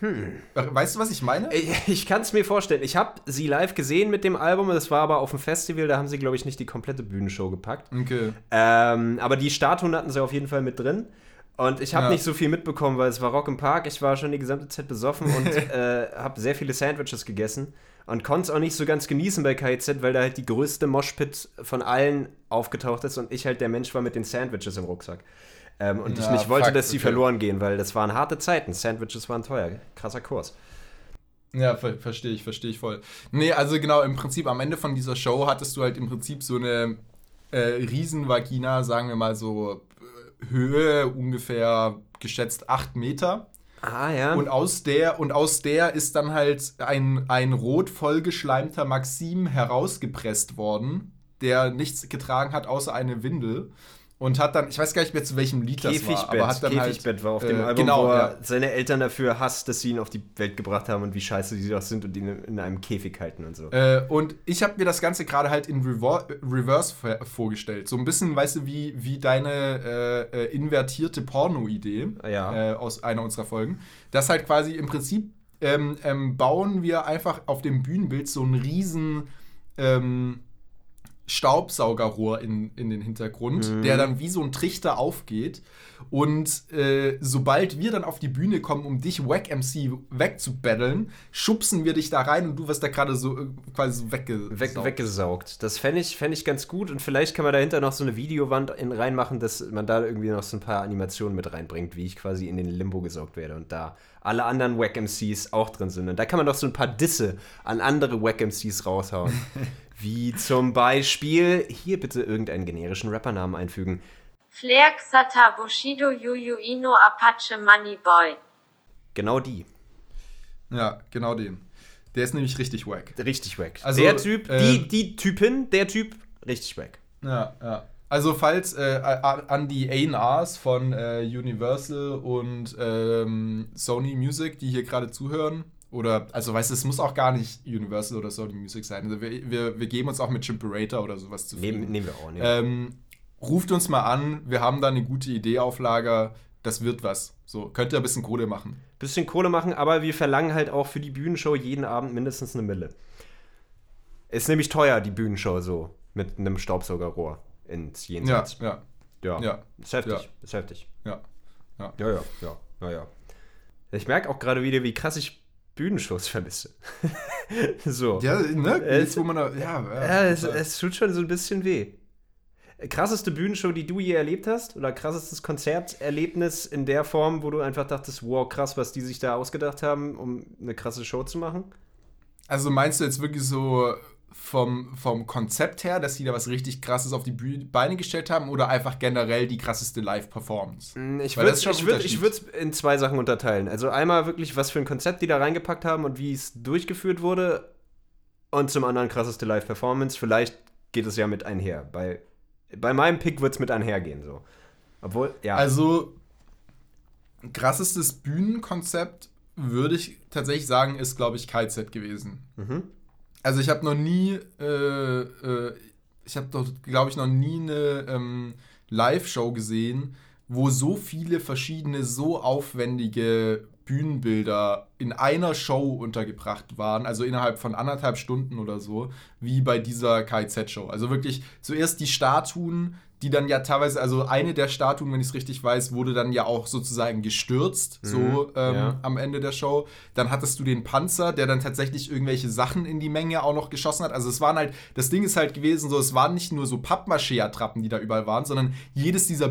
Hm. Weißt du, was ich meine? Ich, ich kann es mir vorstellen. Ich habe sie live gesehen mit dem Album. Das war aber auf dem Festival. Da haben sie, glaube ich, nicht die komplette Bühnenshow gepackt. Okay. Ähm, aber die Statuen hatten sie auf jeden Fall mit drin. Und ich habe Ja. nicht so viel mitbekommen, weil es war Rock im Park. Ich war schon die gesamte Zeit besoffen und äh, habe sehr viele Sandwiches gegessen. Und konnte es auch nicht so ganz genießen bei KIZ, weil da halt die größte Moshpit von allen aufgetaucht ist und ich halt der Mensch war mit den Sandwiches im Rucksack. Ähm, und ich Ja, nicht wollte, fuck, dass die okay. verloren gehen, weil das waren harte Zeiten. Sandwiches waren teuer. Krasser Kurs. Ja, ver verstehe ich, verstehe ich voll. Nee, also genau, im Prinzip am Ende von dieser Show hattest du halt im Prinzip so eine äh, Riesenvagina, sagen wir mal so äh, Höhe ungefähr geschätzt 8 Meter. Ah, ja. Und aus der, und aus der ist dann halt ein, ein rot vollgeschleimter Maxim herausgepresst worden, der nichts getragen hat, außer eine Windel. Und hat dann, ich weiß gar nicht mehr zu welchem Lied das war, aber hat dann Käfigbett halt, war auf äh, dem Album, genau, wo er ja. seine Eltern dafür hasst, dass sie ihn auf die Welt gebracht haben und wie scheiße sie doch sind und ihn in einem Käfig halten und so. Äh, und ich habe mir das Ganze gerade halt in Revor Reverse vor- vorgestellt. So ein bisschen, weißt du, wie, wie deine äh, äh, invertierte Porno-Idee Ja. äh, aus einer unserer Folgen. Das halt quasi im Prinzip ähm, ähm, bauen wir einfach auf dem Bühnenbild so einen riesen ähm, Staubsaugerrohr in, in den Hintergrund, Mhm. der dann wie so ein Trichter aufgeht. Und äh, sobald wir dann auf die Bühne kommen, um dich Wack MC wegzubattlen, schubsen wir dich da rein und du wirst da gerade so äh, quasi so weggesaugt. Weg, weggesaugt. Das fände ich, fänd ich ganz gut und vielleicht kann man dahinter noch so eine Videowand in, reinmachen, dass man da irgendwie noch so ein paar Animationen mit reinbringt, wie ich quasi in den Limbo gesaugt werde und da alle anderen Wack MCs auch drin sind. Und da kann man doch so ein paar Disse an andere Wack MCs raushauen. wie zum Beispiel, hier bitte irgendeinen generischen Rappernamen einfügen. Flair Xata Bushido Yuyu Ino Apache Money Boy. Genau die. Ja, genau den. Der ist nämlich richtig wack. Richtig wack. Also, der Typ, äh, die, die Typin, der Typ, richtig wack. Ja, ja. Also falls äh, an die A&Rs von äh, Universal und ähm, Sony Music, die hier gerade zuhören, oder, also weißt du, es muss auch gar nicht Universal oder Sony Music sein. Also wir, wir, wir geben uns auch mit Chimperator oder sowas zufrieden. Nehmen, nehmen wir auch. Nehmen. Ähm, ruft uns mal an, wir haben da eine gute Idee auf Lager, das wird was. So, könnt ihr ein bisschen Kohle machen. bisschen Kohle machen, aber wir verlangen halt auch für die Bühnenshow jeden Abend mindestens eine Mille. Ist nämlich teuer, die Bühnenshow so, mit einem Staubsaugerrohr ins Ja, Jenseits. ja, ja. ja. Ist heftig, Ja. ist heftig. ja. Ja, ja, ja, ja, ja. Ich merke auch gerade wieder, wie krass ich Bühnenshows vermisse. so. Ja, ne? Jetzt, wo man da, ja, ja, Ja, es, es tut schon so ein bisschen weh. Krasseste Bühnenshow, die du je erlebt hast? Oder krassestes Konzerterlebnis in der Form, wo du einfach dachtest, wow, krass, was die sich da ausgedacht haben, um eine krasse Show zu machen? Also meinst du jetzt wirklich so vom, vom Konzept her, dass die da was richtig krasses auf die Beine gestellt haben oder einfach generell die krasseste Live-Performance? Ich Weil würde schon ich würd, ich in zwei Sachen unterteilen. Also einmal wirklich, was für ein Konzept die da reingepackt haben und wie es durchgeführt wurde. Und zum anderen krasseste Live-Performance. Vielleicht geht es ja mit einher. Bei, bei meinem Pick wird es mit einhergehen. So. Obwohl, ja. Also, krassestes Bühnenkonzept würde ich tatsächlich sagen, ist, glaube ich, KZ gewesen. Mhm. Also ich habe noch nie, äh, äh, ich habe doch, glaube ich, noch nie eine ähm, Live-Show gesehen, wo so viele verschiedene, so aufwendige Bühnenbilder in einer Show untergebracht waren, also innerhalb von anderthalb Stunden oder so, wie bei dieser KIZ-Show. Also wirklich zuerst die Statuen, die dann ja teilweise, also eine der Statuen, wenn ich es richtig weiß, wurde dann ja auch sozusagen gestürzt, so ähm, ja. am Ende der Show. Dann hattest du den Panzer, der dann tatsächlich irgendwelche Sachen in die Menge auch noch geschossen hat. Also es waren halt, das Ding ist halt gewesen, so es waren nicht nur so Pappmaché-Attrappen, die da überall waren, sondern jedes dieser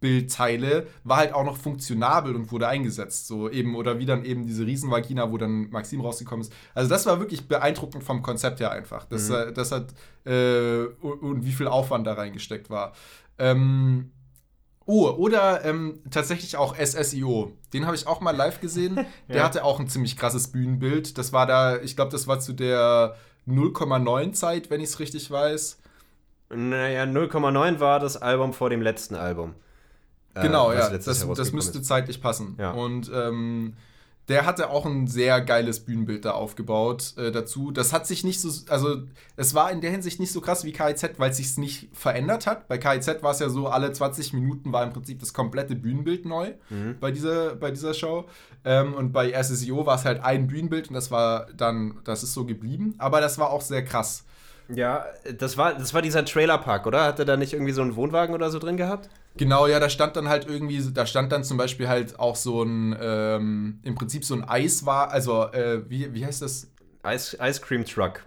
Bühnenbildteile war halt auch noch funktionabel und wurde eingesetzt. So eben, oder wie dann eben diese Riesenvagina, wo dann Maxim rausgekommen ist. Also das war wirklich beeindruckend vom Konzept her einfach. Das, äh, das hat, äh, und, und wie viel Aufwand da reingesteckt war. Ähm, Oh, oder ähm, tatsächlich auch SSIO. Den habe ich auch mal live gesehen. Der Ja. hatte auch ein ziemlich krasses Bühnenbild. Das war da, ich glaube, das war zu der 0,9 Zeit, wenn ich es richtig weiß. Naja, 0,9 war das Album vor dem letzten Album. Äh, Genau, was ja. Das, das müsste ist. zeitlich passen. Ja. Und ähm, der hatte auch ein sehr geiles Bühnenbild da aufgebaut äh, dazu. Das hat sich nicht so, also es war in der Hinsicht nicht so krass wie KIZ, weil es sich nicht verändert hat. Bei KIZ war es ja so, alle 20 Minuten war im Prinzip das komplette Bühnenbild neu Mhm. bei, dieser, bei dieser Show. Ähm, und bei SSIO war es halt ein Bühnenbild und das war dann, das ist so geblieben. Aber das war auch sehr krass. Ja, das war, das war dieser Trailerpark, oder? Hat er da nicht irgendwie so einen Wohnwagen oder so drin gehabt? Genau, ja, da stand dann halt irgendwie, da stand dann zum Beispiel halt auch so ein, ähm, im Prinzip so ein Eis war, also, äh, wie, wie heißt das? Ice, Ice Cream Truck.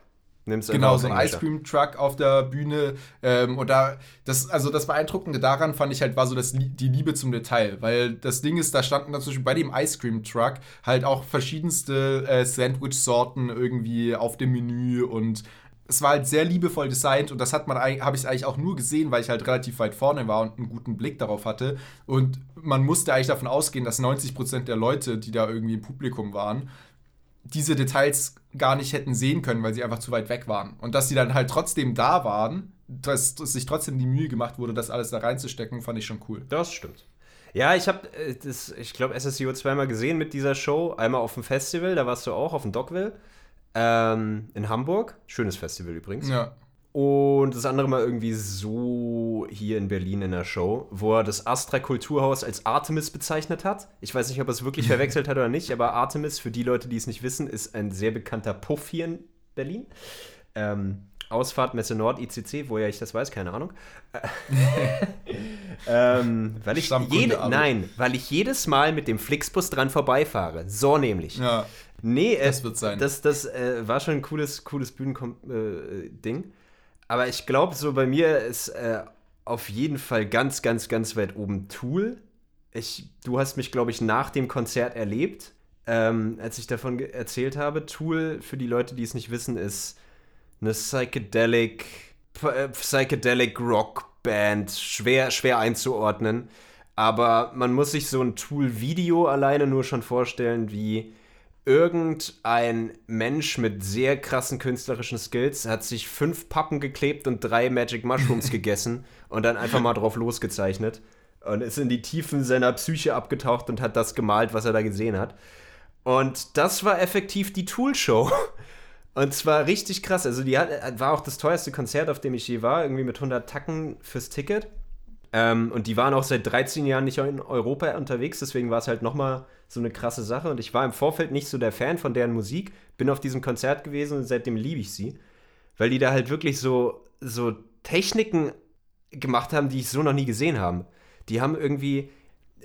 Nimm's Genau, so ein Ice. Cream Truck auf der Bühne. Ähm, und da, das, also das Beeindruckende daran fand ich halt, war so das, die Liebe zum Detail. Weil das Ding ist, da standen dann zum Beispiel bei dem Ice Cream Truck halt auch verschiedenste äh, Sandwich-Sorten irgendwie auf dem Menü und es war halt sehr liebevoll designt und das hat man habe ich eigentlich auch nur gesehen, weil ich halt relativ weit vorne war und einen guten Blick darauf hatte. Und man musste eigentlich davon ausgehen, dass 90% der Leute, die da irgendwie im Publikum waren, diese Details gar nicht hätten sehen können, weil sie einfach zu weit weg waren. Und dass sie dann halt trotzdem da waren, dass, dass sich trotzdem die Mühe gemacht wurde, das alles da reinzustecken, fand ich schon cool. Das stimmt. Ja, ich habe äh, das, ich glaube, SSIO zweimal gesehen mit dieser Show. Einmal auf dem Festival, da warst du auch, auf dem Dockville. Ähm, in Hamburg. Schönes Festival übrigens. Ja. Und das andere Mal irgendwie so hier in Berlin in der Show, wo er das Astra Kulturhaus als Artemis bezeichnet hat. Ich weiß nicht, ob er es wirklich verwechselt hat oder nicht, aber Artemis, für die Leute, die es nicht wissen, ist ein sehr bekannter Puff hier in Berlin. Ähm, Ausfahrt Messe Nord ICC, woher ich das weiß, keine Ahnung. ähm, weil ich jede, aber- nein, weil ich jedes Mal mit dem Flixbus dran vorbeifahre. So nämlich. Ja. Nee, äh, Das wird sein. Das, das äh, war schon ein cooles, cooles Bühnending. Äh. Aber ich glaube, so bei mir ist äh, auf jeden Fall ganz, ganz, ganz weit oben Tool. Ich, du hast mich, glaube ich, nach dem Konzert erlebt, ähm, als ich davon erzählt habe. Tool, für die Leute, die es nicht wissen, ist eine Psychedelic, äh, Psychedelic Rock Band. Schwer, schwer einzuordnen. Aber man muss sich so ein Tool-Video alleine nur schon vorstellen, wie irgendein Mensch mit sehr krassen künstlerischen Skills hat sich fünf Pappen geklebt und drei Magic Mushrooms gegessen und dann einfach mal drauf losgezeichnet und ist in die Tiefen seiner Psyche abgetaucht und hat das gemalt, was er da gesehen hat. Und das war effektiv die Tool-Show. Und zwar richtig krass. Also, die hat, war auch das teuerste Konzert, auf dem ich je war, irgendwie mit 100 Tacken fürs Ticket. Ähm, und die waren auch seit 13 Jahren nicht in Europa unterwegs, deswegen war es halt nochmal so eine krasse Sache. Und ich war im Vorfeld nicht so der Fan von deren Musik, bin auf diesem Konzert gewesen und seitdem liebe ich sie. Weil die da halt wirklich so, so Techniken gemacht haben, die ich so noch nie gesehen habe. Die haben irgendwie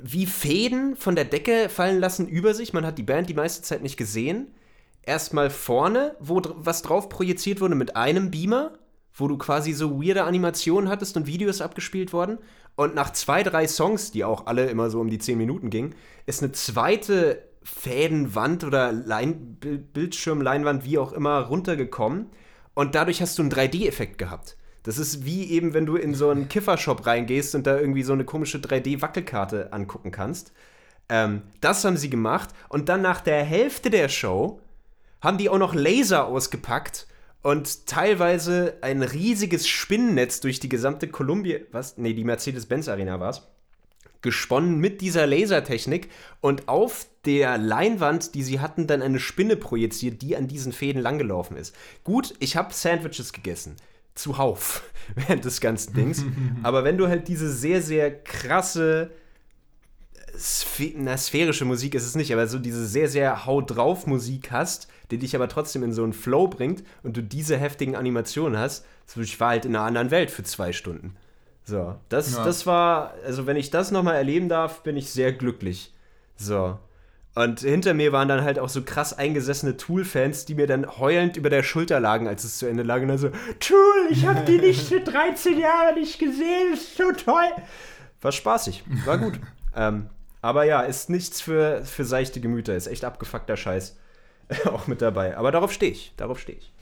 wie Fäden von der Decke fallen lassen über sich. Man hat die Band die meiste Zeit nicht gesehen. Erstmal vorne, wo was drauf projiziert wurde mit einem Beamer, wo du quasi so weirde Animationen hattest und Videos abgespielt wurden. Und nach zwei, drei Songs, die auch alle immer so um die zehn Minuten gingen, ist eine zweite Fädenwand oder Lein Bil- Bildschirmleinwand, wie auch immer, runtergekommen. Und dadurch hast du einen 3D-Effekt gehabt. Das ist wie eben, wenn du in so einen Kiffershop reingehst und da irgendwie so eine komische 3D-Wackelkarte angucken kannst. Ähm, das haben sie gemacht. Und dann nach der Hälfte der Show haben die auch noch Laser ausgepackt und teilweise ein riesiges Spinnennetz durch die gesamte Columbia, was? Nee, die Mercedes-Benz Arena war's. Gesponnen mit dieser Lasertechnik und auf der Leinwand, die sie hatten, dann eine Spinne projiziert, die an diesen Fäden langgelaufen ist. Gut, ich habe Sandwiches gegessen. Zuhauf während des ganzen Dings. Aber wenn du halt diese sehr, sehr krasse Sphe na, sphärische Musik ist es nicht, aber so diese sehr, sehr Haut drauf Musik hast, die dich aber trotzdem in so einen Flow bringt und du diese heftigen Animationen hast, so ich war halt in einer anderen Welt für zwei Stunden. So, das, Ja. das war, also wenn ich das nochmal erleben darf, bin ich sehr glücklich. So. Und hinter mir waren dann halt auch so krass eingesessene Tool-Fans, die mir dann heulend über der Schulter lagen, als es zu Ende lag. Und dann so, Tool, ich hab die nicht für 13 Jahre nicht gesehen, ist so toll. War spaßig, war gut. ähm, aber ja, ist nichts für, für seichte Gemüter, ist echt abgefuckter Scheiß auch mit dabei. Aber darauf stehe ich, darauf stehe ich.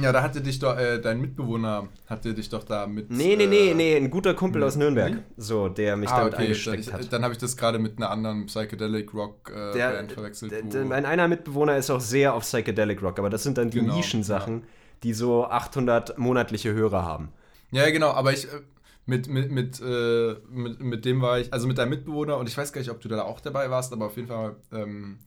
Ja, da hatte dich doch, äh, dein Mitbewohner hatte dich doch da mit. Nee, nee, nee, äh, nee, ein guter Kumpel aus Nürnberg, nee? so, der mich Ah, damit okay, dann, angesteckt ich, hat. dann habe ich das gerade mit einer anderen Psychedelic Rock äh, Der, Band verwechselt. der, der, mein einer Mitbewohner ist auch sehr auf Psychedelic Rock, aber das sind dann die Genau, Nischensachen, die so 800 monatliche Hörer haben. Ja, genau, aber ich äh, mit, mit, mit, äh, mit, mit dem war ich, also mit deinem Mitbewohner, und ich weiß gar nicht, ob du da auch dabei warst, aber auf jeden Fall, ähm,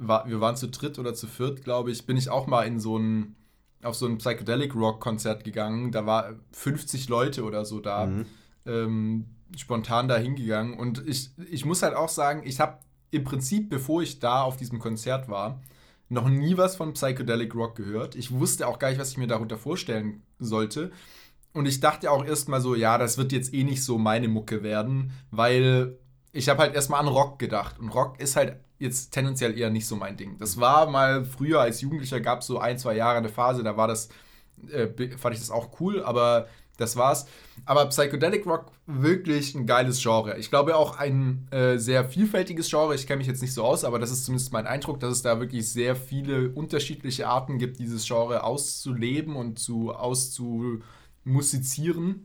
war, wir waren zu dritt oder zu viert, glaube ich, bin ich auch mal in so ein, auf so ein Psychedelic Rock Konzert gegangen. Da war 50 Leute oder so da, Mhm. ähm, spontan da hingegangen. Und ich, ich muss halt auch sagen, ich habe im Prinzip, bevor ich da auf diesem Konzert war, noch nie was von Psychedelic Rock gehört. Ich wusste auch gar nicht, was ich mir darunter vorstellen sollte. Und ich dachte auch erstmal so, ja, das wird jetzt eh nicht so meine Mucke werden, weil ich habe halt erstmal an Rock gedacht. Und Rock ist halt jetzt tendenziell eher nicht so mein Ding. Das war mal früher als Jugendlicher, gab es so ein, zwei Jahre eine Phase, da war das, äh, fand ich das auch cool, aber das war's. Aber Psychedelic Rock wirklich ein geiles Genre. Ich glaube auch ein äh, sehr vielfältiges Genre. Ich kenne mich jetzt nicht so aus, aber das ist zumindest mein Eindruck, dass es da wirklich sehr viele unterschiedliche Arten gibt, dieses Genre auszuleben und zu auszumusizieren.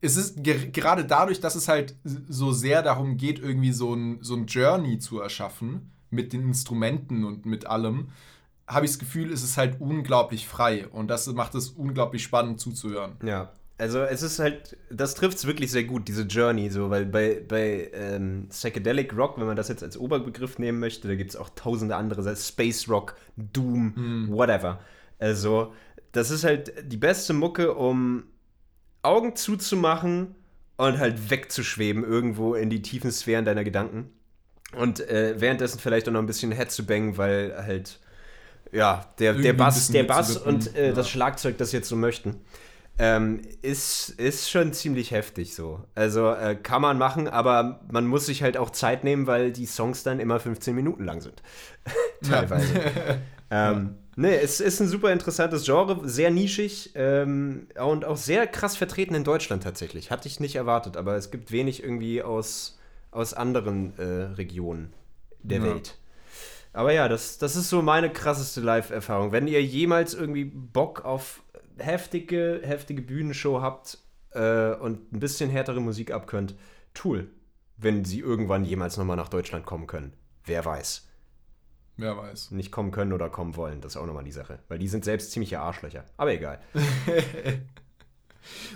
Es ist ge gerade dadurch, dass es halt so sehr darum geht, irgendwie so ein, so ein Journey zu erschaffen mit den Instrumenten und mit allem, habe ich das Gefühl, es ist halt unglaublich frei und das macht es unglaublich spannend zuzuhören. Ja, also es ist halt, das trifft es wirklich sehr gut, diese Journey, so, weil bei, bei ähm, Psychedelic Rock, wenn man das jetzt als Oberbegriff nehmen möchte, da gibt es auch tausende andere, Space Rock, Doom, whatever. Also, das ist halt die beste Mucke, um Augen zuzumachen und halt wegzuschweben irgendwo in die tiefen Sphären deiner Gedanken. Und äh, währenddessen vielleicht auch noch ein bisschen Head zu bangen, weil halt ja, der, Irgendwie der Bass, der Bass und äh, ja. das Schlagzeug, das jetzt so möchten, ähm, ist, ist schon ziemlich heftig so. Also äh, kann man machen, aber man muss sich halt auch Zeit nehmen, weil die Songs dann immer 15 Minuten lang sind. Teilweise. ähm, nee, es ist ein super interessantes Genre, sehr nischig ähm, und auch sehr krass vertreten in Deutschland tatsächlich. Hatte ich nicht erwartet, aber es gibt wenig irgendwie aus, aus anderen äh, Regionen der Ja. Welt. Aber ja, das, das ist so meine krasseste Live-Erfahrung. Wenn ihr jemals irgendwie Bock auf heftige, heftige Bühnenshow habt äh, und ein bisschen härtere Musik abkönnt, Tool. Wenn sie irgendwann jemals nochmal nach Deutschland kommen können. Wer weiß. Wer weiß. Nicht kommen können oder kommen wollen, das ist auch nochmal die Sache. Weil die sind selbst ziemliche Arschlöcher. Aber egal.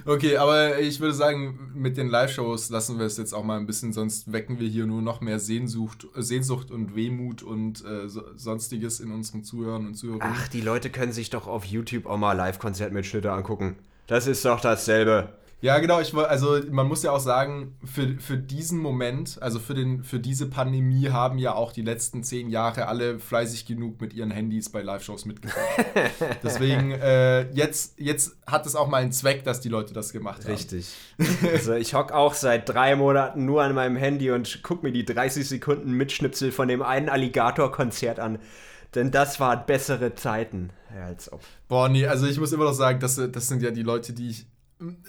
Okay, aber ich würde sagen, mit den Live-Shows lassen wir es jetzt auch mal ein bisschen, sonst wecken wir hier nur noch mehr Sehnsucht, Sehnsucht und Wehmut und äh, so, sonstiges in unseren Zuhörern und Zuhörern. Ach, die Leute können sich doch auf YouTube auch mal Live-Konzertmitschnitte angucken. Das ist doch dasselbe. Ja, genau, ich also man muss ja auch sagen, für, für diesen Moment, also für, den, für diese Pandemie haben ja auch die letzten zehn Jahre alle fleißig genug mit ihren Handys bei Live-Shows mitgemacht. Deswegen, äh, jetzt, jetzt hat es auch mal einen Zweck, dass die Leute das gemacht haben. Richtig. Also ich hock auch seit drei Monaten nur an meinem Handy und guck mir die 30 Sekunden Mitschnipsel von dem einen Alligator-Konzert an. Denn das waren bessere Zeiten. Als ob. Boah, nee, also ich muss immer noch sagen, das, das sind ja die Leute, die ich.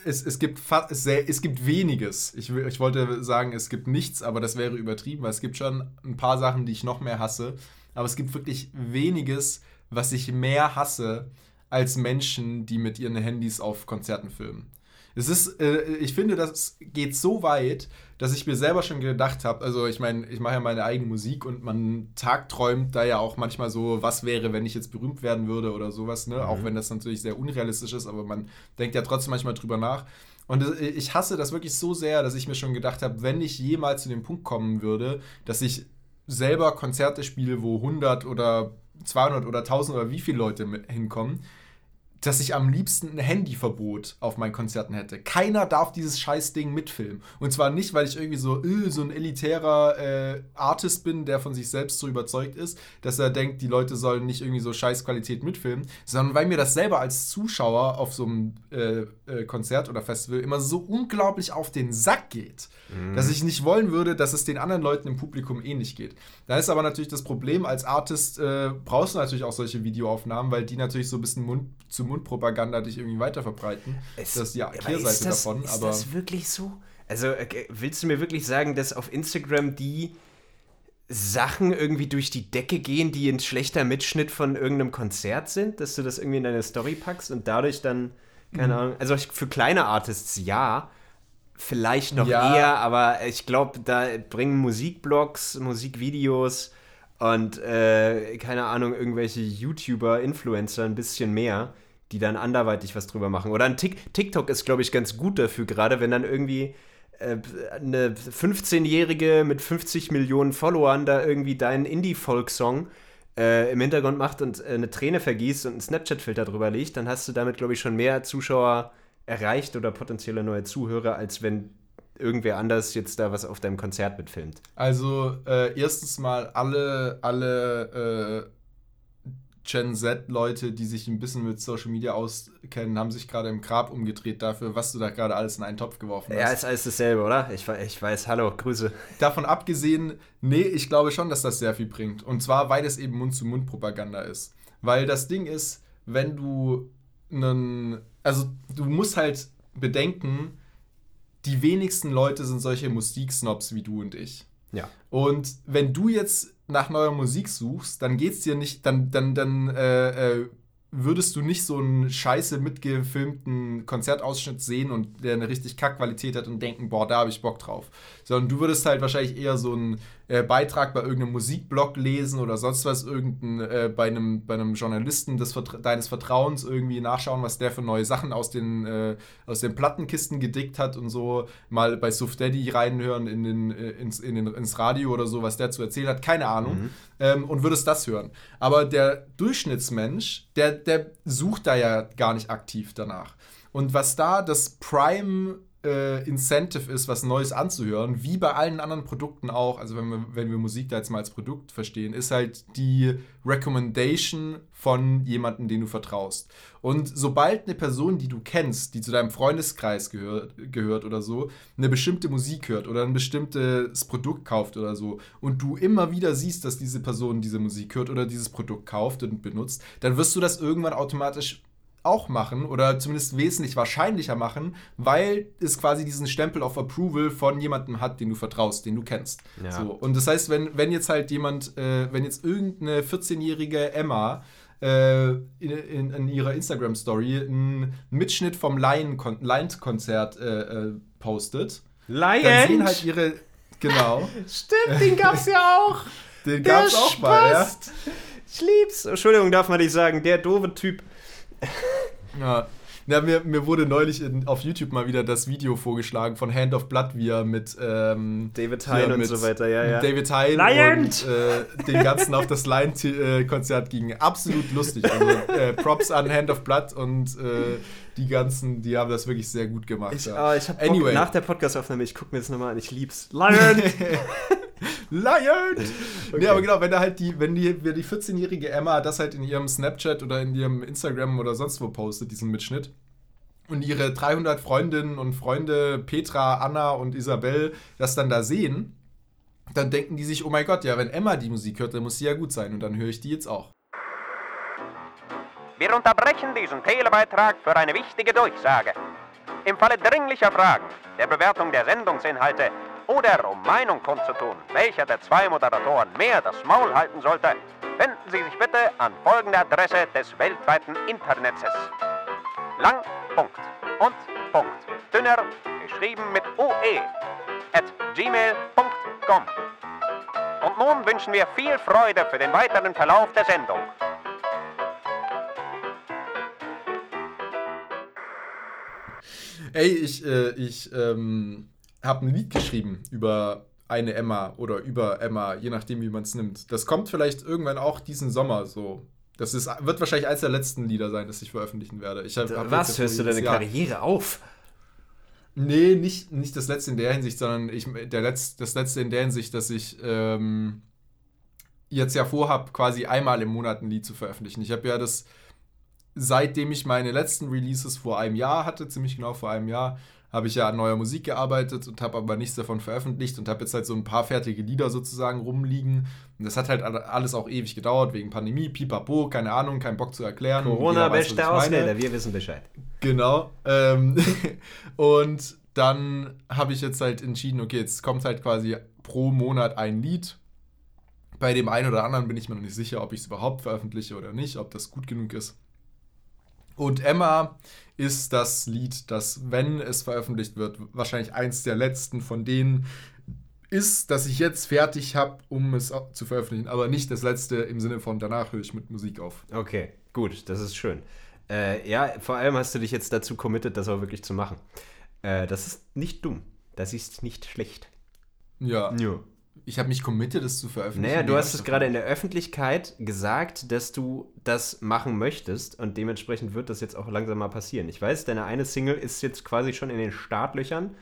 Es, es, gibt es, es gibt weniges. Ich, ich wollte sagen, es gibt nichts, aber das wäre übertrieben, weil es gibt schon ein paar Sachen, die ich noch mehr hasse. Aber es gibt wirklich weniges, was ich mehr hasse als Menschen, die mit ihren Handys auf Konzerten filmen. Es ist, äh, ich finde, das geht so weit, dass ich mir selber schon gedacht habe, also ich meine, ich mache ja meine eigene Musik und man tagträumt da ja auch manchmal so, was wäre, wenn ich jetzt berühmt werden würde oder sowas, ne? Auch wenn das natürlich sehr unrealistisch ist, aber man denkt ja trotzdem manchmal drüber nach. Und äh, ich hasse das wirklich so sehr, dass ich mir schon gedacht habe, wenn ich jemals zu dem Punkt kommen würde, dass ich selber Konzerte spiele, wo 100 oder 200 oder 1000 oder wie viele Leute hinkommen, dass ich am liebsten ein Handyverbot auf meinen Konzerten hätte. Keiner darf dieses Scheißding mitfilmen. Und zwar nicht, weil ich irgendwie so, äh, so ein elitärer äh, Artist bin, der von sich selbst so überzeugt ist, dass er denkt, die Leute sollen nicht irgendwie so Scheißqualität mitfilmen, sondern weil mir das selber als Zuschauer auf so einem äh, äh, Konzert oder Festival immer so unglaublich auf den Sack geht, dass ich nicht wollen würde, dass es den anderen Leuten im Publikum ähnlich geht. Da ist aber natürlich das Problem, als Artist äh, brauchst du natürlich auch solche Videoaufnahmen, weil die natürlich so ein bisschen Mund zu Mundpropaganda dich irgendwie weiterverbreiten. Es- das ist aber Kehrseite ist das, davon. Ist aber das wirklich so? Also, äh, willst du mir wirklich sagen, dass auf Instagram die Sachen irgendwie durch die Decke gehen, die ein schlechter Mitschnitt von irgendeinem Konzert sind? Dass du das irgendwie in deine Story packst und dadurch dann, Mhm. keine Ahnung, also für kleine Artists ja. Vielleicht noch Ja. eher, aber ich glaube, da bringen Musikblogs, Musikvideos und äh, keine Ahnung, irgendwelche YouTuber, Influencer ein bisschen mehr, die dann anderweitig was drüber machen. Oder ein Tik TikTok ist, glaube ich, ganz gut dafür, gerade wenn dann irgendwie äh, eine 15-Jährige mit 50 Millionen Followern da irgendwie deinen Indie-Folk-Song äh, im Hintergrund macht und äh, eine Träne vergießt und einen Snapchat-Filter drüber legt, dann hast du damit, glaube ich, schon mehr Zuschauer erreicht oder potenzielle neue Zuhörer, als wenn irgendwer anders jetzt da was auf deinem Konzert mitfilmt. Also, äh, erstens mal alle, alle äh, Gen Z-Leute, die sich ein bisschen mit Social Media auskennen, haben sich gerade im Grab umgedreht dafür, was du da gerade alles in einen Topf geworfen Ja, hast. ist alles dasselbe, oder? Ich, ich weiß, hallo, Grüße. Davon abgesehen, nee, ich glaube schon, dass das sehr viel bringt. Und zwar, weil es eben Mund-zu-Mund-Propaganda ist. Weil das Ding ist, wenn du einen. Also, du musst halt bedenken, die wenigsten Leute sind solche Musiksnobs wie du und ich. Ja. Und wenn du jetzt nach neuer Musik suchst, dann geht's dir nicht, dann, dann, dann äh, äh, würdest du nicht so einen scheiße mitgefilmten Konzertausschnitt sehen und der eine richtig Kackqualität hat und denken, boah, da habe ich Bock drauf. Sondern du würdest halt wahrscheinlich eher so einen äh, Beitrag bei irgendeinem Musikblog lesen oder sonst was, irgendein, äh, bei, einem, bei einem Journalisten des Vertra deines Vertrauens irgendwie nachschauen, was der für neue Sachen aus den, äh, aus den Plattenkisten gedickt hat und so mal bei Suf Daddy reinhören in den, äh, ins, in den, ins Radio oder so, was der zu erzählen hat, keine Ahnung. Ähm, und würdest das hören. Aber der Durchschnittsmensch, der, der sucht da ja gar nicht aktiv danach. Und was da das Prime äh, Incentive ist, was Neues anzuhören, wie bei allen anderen Produkten auch, also wenn wir, wenn wir Musik da jetzt mal als Produkt verstehen, ist halt die Recommendation von jemandem, den du vertraust. Und sobald eine Person, die du kennst, die zu deinem Freundeskreis gehört, gehört oder so, eine bestimmte Musik hört oder ein bestimmtes Produkt kauft oder so, und du immer wieder siehst, dass diese Person diese Musik hört oder dieses Produkt kauft und benutzt, dann wirst du das irgendwann automatisch auch machen oder zumindest wesentlich wahrscheinlicher machen, weil es quasi diesen Stempel of Approval von jemandem hat, den du vertraust, den du kennst. Ja. So. Und das heißt, wenn, wenn jetzt halt jemand, äh, wenn jetzt irgendeine 14-jährige Emma äh, in, in, in ihrer Instagram-Story einen Mitschnitt vom Lion-Konzert äh, äh, postet, dann sehen Lion! halt ihre, genau, Stimmt, den gab's ja auch. den Der gab's auch mal, ja. Spast. Ich lieb's. Entschuldigung, darf man nicht sagen. Der doofe Typ. Ja. Ja, mir, mir wurde neulich in, auf YouTube mal wieder das Video vorgeschlagen von Hand of Blood, wie er mit ähm, David Hein und so weiter, ja, ja. David Hein Lion! und äh, den ganzen auf das Lion-Konzert ging. Absolut lustig. Also äh, Props an Hand of Blood und äh, die ganzen, die haben das wirklich sehr gut gemacht. Ich, ja. oh, ich hab Bock, Anyway. nach der Podcast-Aufnahme, ich gucke mir das nochmal an, ich lieb's. Lion! Lion! Okay. Nee, aber genau, wenn da halt die, wenn die, wenn die 14-jährige Emma das halt in ihrem Snapchat oder in ihrem Instagram oder sonst wo postet, diesen Mitschnitt, und ihre 300 Freundinnen und Freunde, Petra, Anna und Isabel, das dann da sehen, dann denken die sich, oh mein Gott, ja, wenn Emma die Musik hört, dann muss sie ja gut sein und dann höre ich die jetzt auch. Wir unterbrechen diesen Telebeitrag für eine wichtige Durchsage. Im Falle dringlicher Fragen, der Bewertung der Sendungsinhalte oder um Meinung kundzutun, welcher der zwei Moderatoren mehr das Maul halten sollte, wenden Sie sich bitte an folgende Adresse des weltweiten Internets. Lang, Punkt und Punkt. Dünner, geschrieben mit UE, at gmail.com. Und nun wünschen wir viel Freude für den weiteren Verlauf der Sendung. Ey, ich, äh, ich ähm, habe ein Lied geschrieben über eine Emma oder über Emma, je nachdem, wie man es nimmt. Das kommt vielleicht irgendwann auch diesen Sommer so. Das ist, wird wahrscheinlich eines der letzten Lieder sein, das ich veröffentlichen werde. Ich hab, hab Was, hörst du deine Jahr- Karriere auf? Nee, nicht, nicht das letzte in der Hinsicht, sondern ich, der Letz, das letzte in der Hinsicht, dass ich ähm, jetzt ja vorhab, quasi einmal im Monat ein Lied zu veröffentlichen. Ich habe ja das, seitdem ich meine letzten Releases vor einem Jahr hatte, ziemlich genau vor einem Jahr, habe ich ja an neuer Musik gearbeitet und habe aber nichts davon veröffentlicht und habe jetzt halt so ein paar fertige Lieder sozusagen rumliegen. Und das hat halt alles auch ewig gedauert, wegen Pandemie, pipapo, keine Ahnung, kein Bock zu erklären. Corona, weiß, beste. Ausländer, wir wissen Bescheid. Genau. Ähm, und dann habe ich jetzt halt entschieden, okay, jetzt kommt halt quasi pro Monat ein Lied. Bei dem einen oder anderen bin ich mir noch nicht sicher, ob ich es überhaupt veröffentliche oder nicht, ob das gut genug ist. Und Emma ist das Lied, das, wenn es veröffentlicht wird, wahrscheinlich eins der letzten von denen ist, das ich jetzt fertig habe, um es zu veröffentlichen, aber nicht das letzte im Sinne von danach höre ich mit Musik auf. Okay, gut, das ist schön. Äh, ja, vor allem hast du dich jetzt dazu committed, das auch wirklich zu machen. Äh, das ist nicht dumm. Das ist nicht schlecht. Ja. Ja. Ich habe mich committed, es zu veröffentlichen. Naja, du hast es gerade in der Öffentlichkeit gesagt, dass du das machen möchtest und dementsprechend wird das jetzt auch langsam mal passieren. Ich weiß, deine eine Single ist jetzt quasi schon in den Startlöchern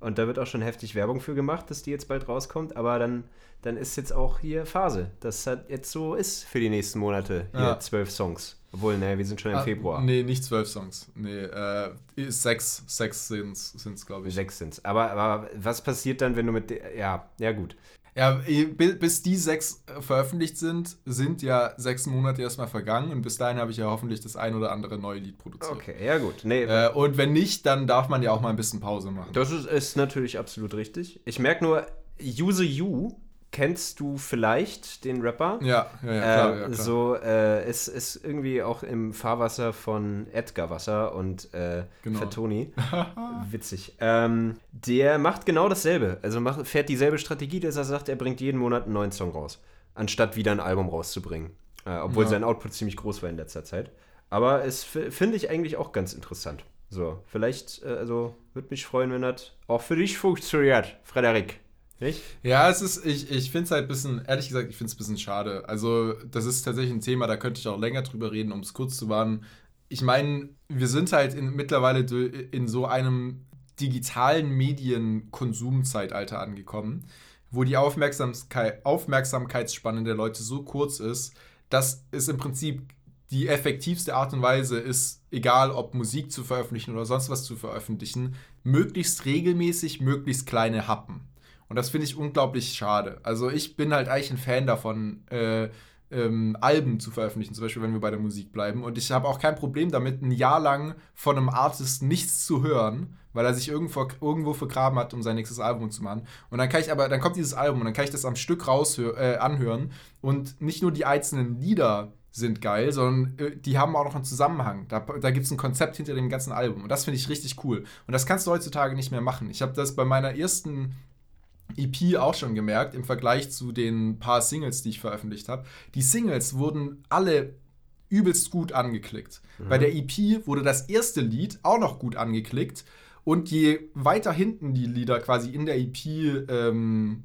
und da wird auch schon heftig Werbung für gemacht, dass die jetzt bald rauskommt, aber dann, dann ist jetzt auch hier Phase, dass das jetzt so ist für die nächsten Monate. Hier Ja. zwölf Songs. Obwohl, naja, wir sind schon im Ah, Februar. Nee, nicht zwölf Songs. Nee, äh, sechs, sechs sind es, glaube ich. Sechs sind's. Aber, aber was passiert dann, wenn du mit. Ja, ja, gut. Ja, eh, bi- bis die sechs äh, veröffentlicht sind, sind ja sechs Monate erstmal vergangen und bis dahin habe ich ja hoffentlich das ein oder andere neue Lied produziert. Okay, ja, gut. Nee, Äh, und wenn nicht, dann darf man ja auch mal ein bisschen Pause machen. Das ist, ist natürlich absolut richtig. Ich merke nur, Use You kennst du vielleicht, den Rapper. Ja, ja, ja, klar. äh, ja, klar. So, äh, ist, ist irgendwie auch im Fahrwasser von Edgar Wasser und äh, Genau. Fatoni. Witzig. Ähm, der macht genau dasselbe. Also macht, fährt dieselbe Strategie, dass er sagt, er bringt jeden Monat einen neuen Song raus, anstatt wieder ein Album rauszubringen. Äh, obwohl Ja. sein Output ziemlich groß war in letzter Zeit. Aber es finde ich eigentlich auch ganz interessant. So, vielleicht, äh, also würde mich freuen, wenn das auch für dich funktioniert, Frederik. Nicht? Ja, es ist, ich, ich finde es halt ein bisschen, ehrlich gesagt, ich finde es ein bisschen schade. Also, das ist tatsächlich ein Thema, da könnte ich auch länger drüber reden, um es kurz zu warnen. Ich meine, wir sind halt in, mittlerweile in so einem digitalen Medienkonsumzeitalter angekommen, wo die Aufmerksamkeit, Aufmerksamkeitsspanne der Leute so kurz ist, dass es im Prinzip die effektivste Art und Weise ist, egal ob Musik zu veröffentlichen oder sonst was zu veröffentlichen, möglichst regelmäßig, möglichst kleine Happen. Und das finde ich unglaublich schade. Also ich bin halt eigentlich ein Fan davon, äh, ähm, Alben zu veröffentlichen, zum Beispiel, wenn wir bei der Musik bleiben. Und ich habe auch kein Problem damit, ein Jahr lang von einem Artist nichts zu hören, weil er sich irgendwo, irgendwo vergraben hat, um sein nächstes Album zu machen. Und dann kann ich aber, dann kommt dieses Album und dann kann ich das am Stück raus äh, anhören und nicht nur die einzelnen Lieder sind geil, sondern äh, die haben auch noch einen Zusammenhang. Da, da gibt es ein Konzept hinter dem ganzen Album. Und das finde ich richtig cool. Und das kannst du heutzutage nicht mehr machen. Ich habe das bei meiner ersten EP auch schon gemerkt, im Vergleich zu den paar Singles, die ich veröffentlicht habe. Die Singles wurden alle übelst gut angeklickt. Mhm. Bei der EP wurde das erste Lied auch noch gut angeklickt. Und je weiter hinten die Lieder quasi in der EP ähm,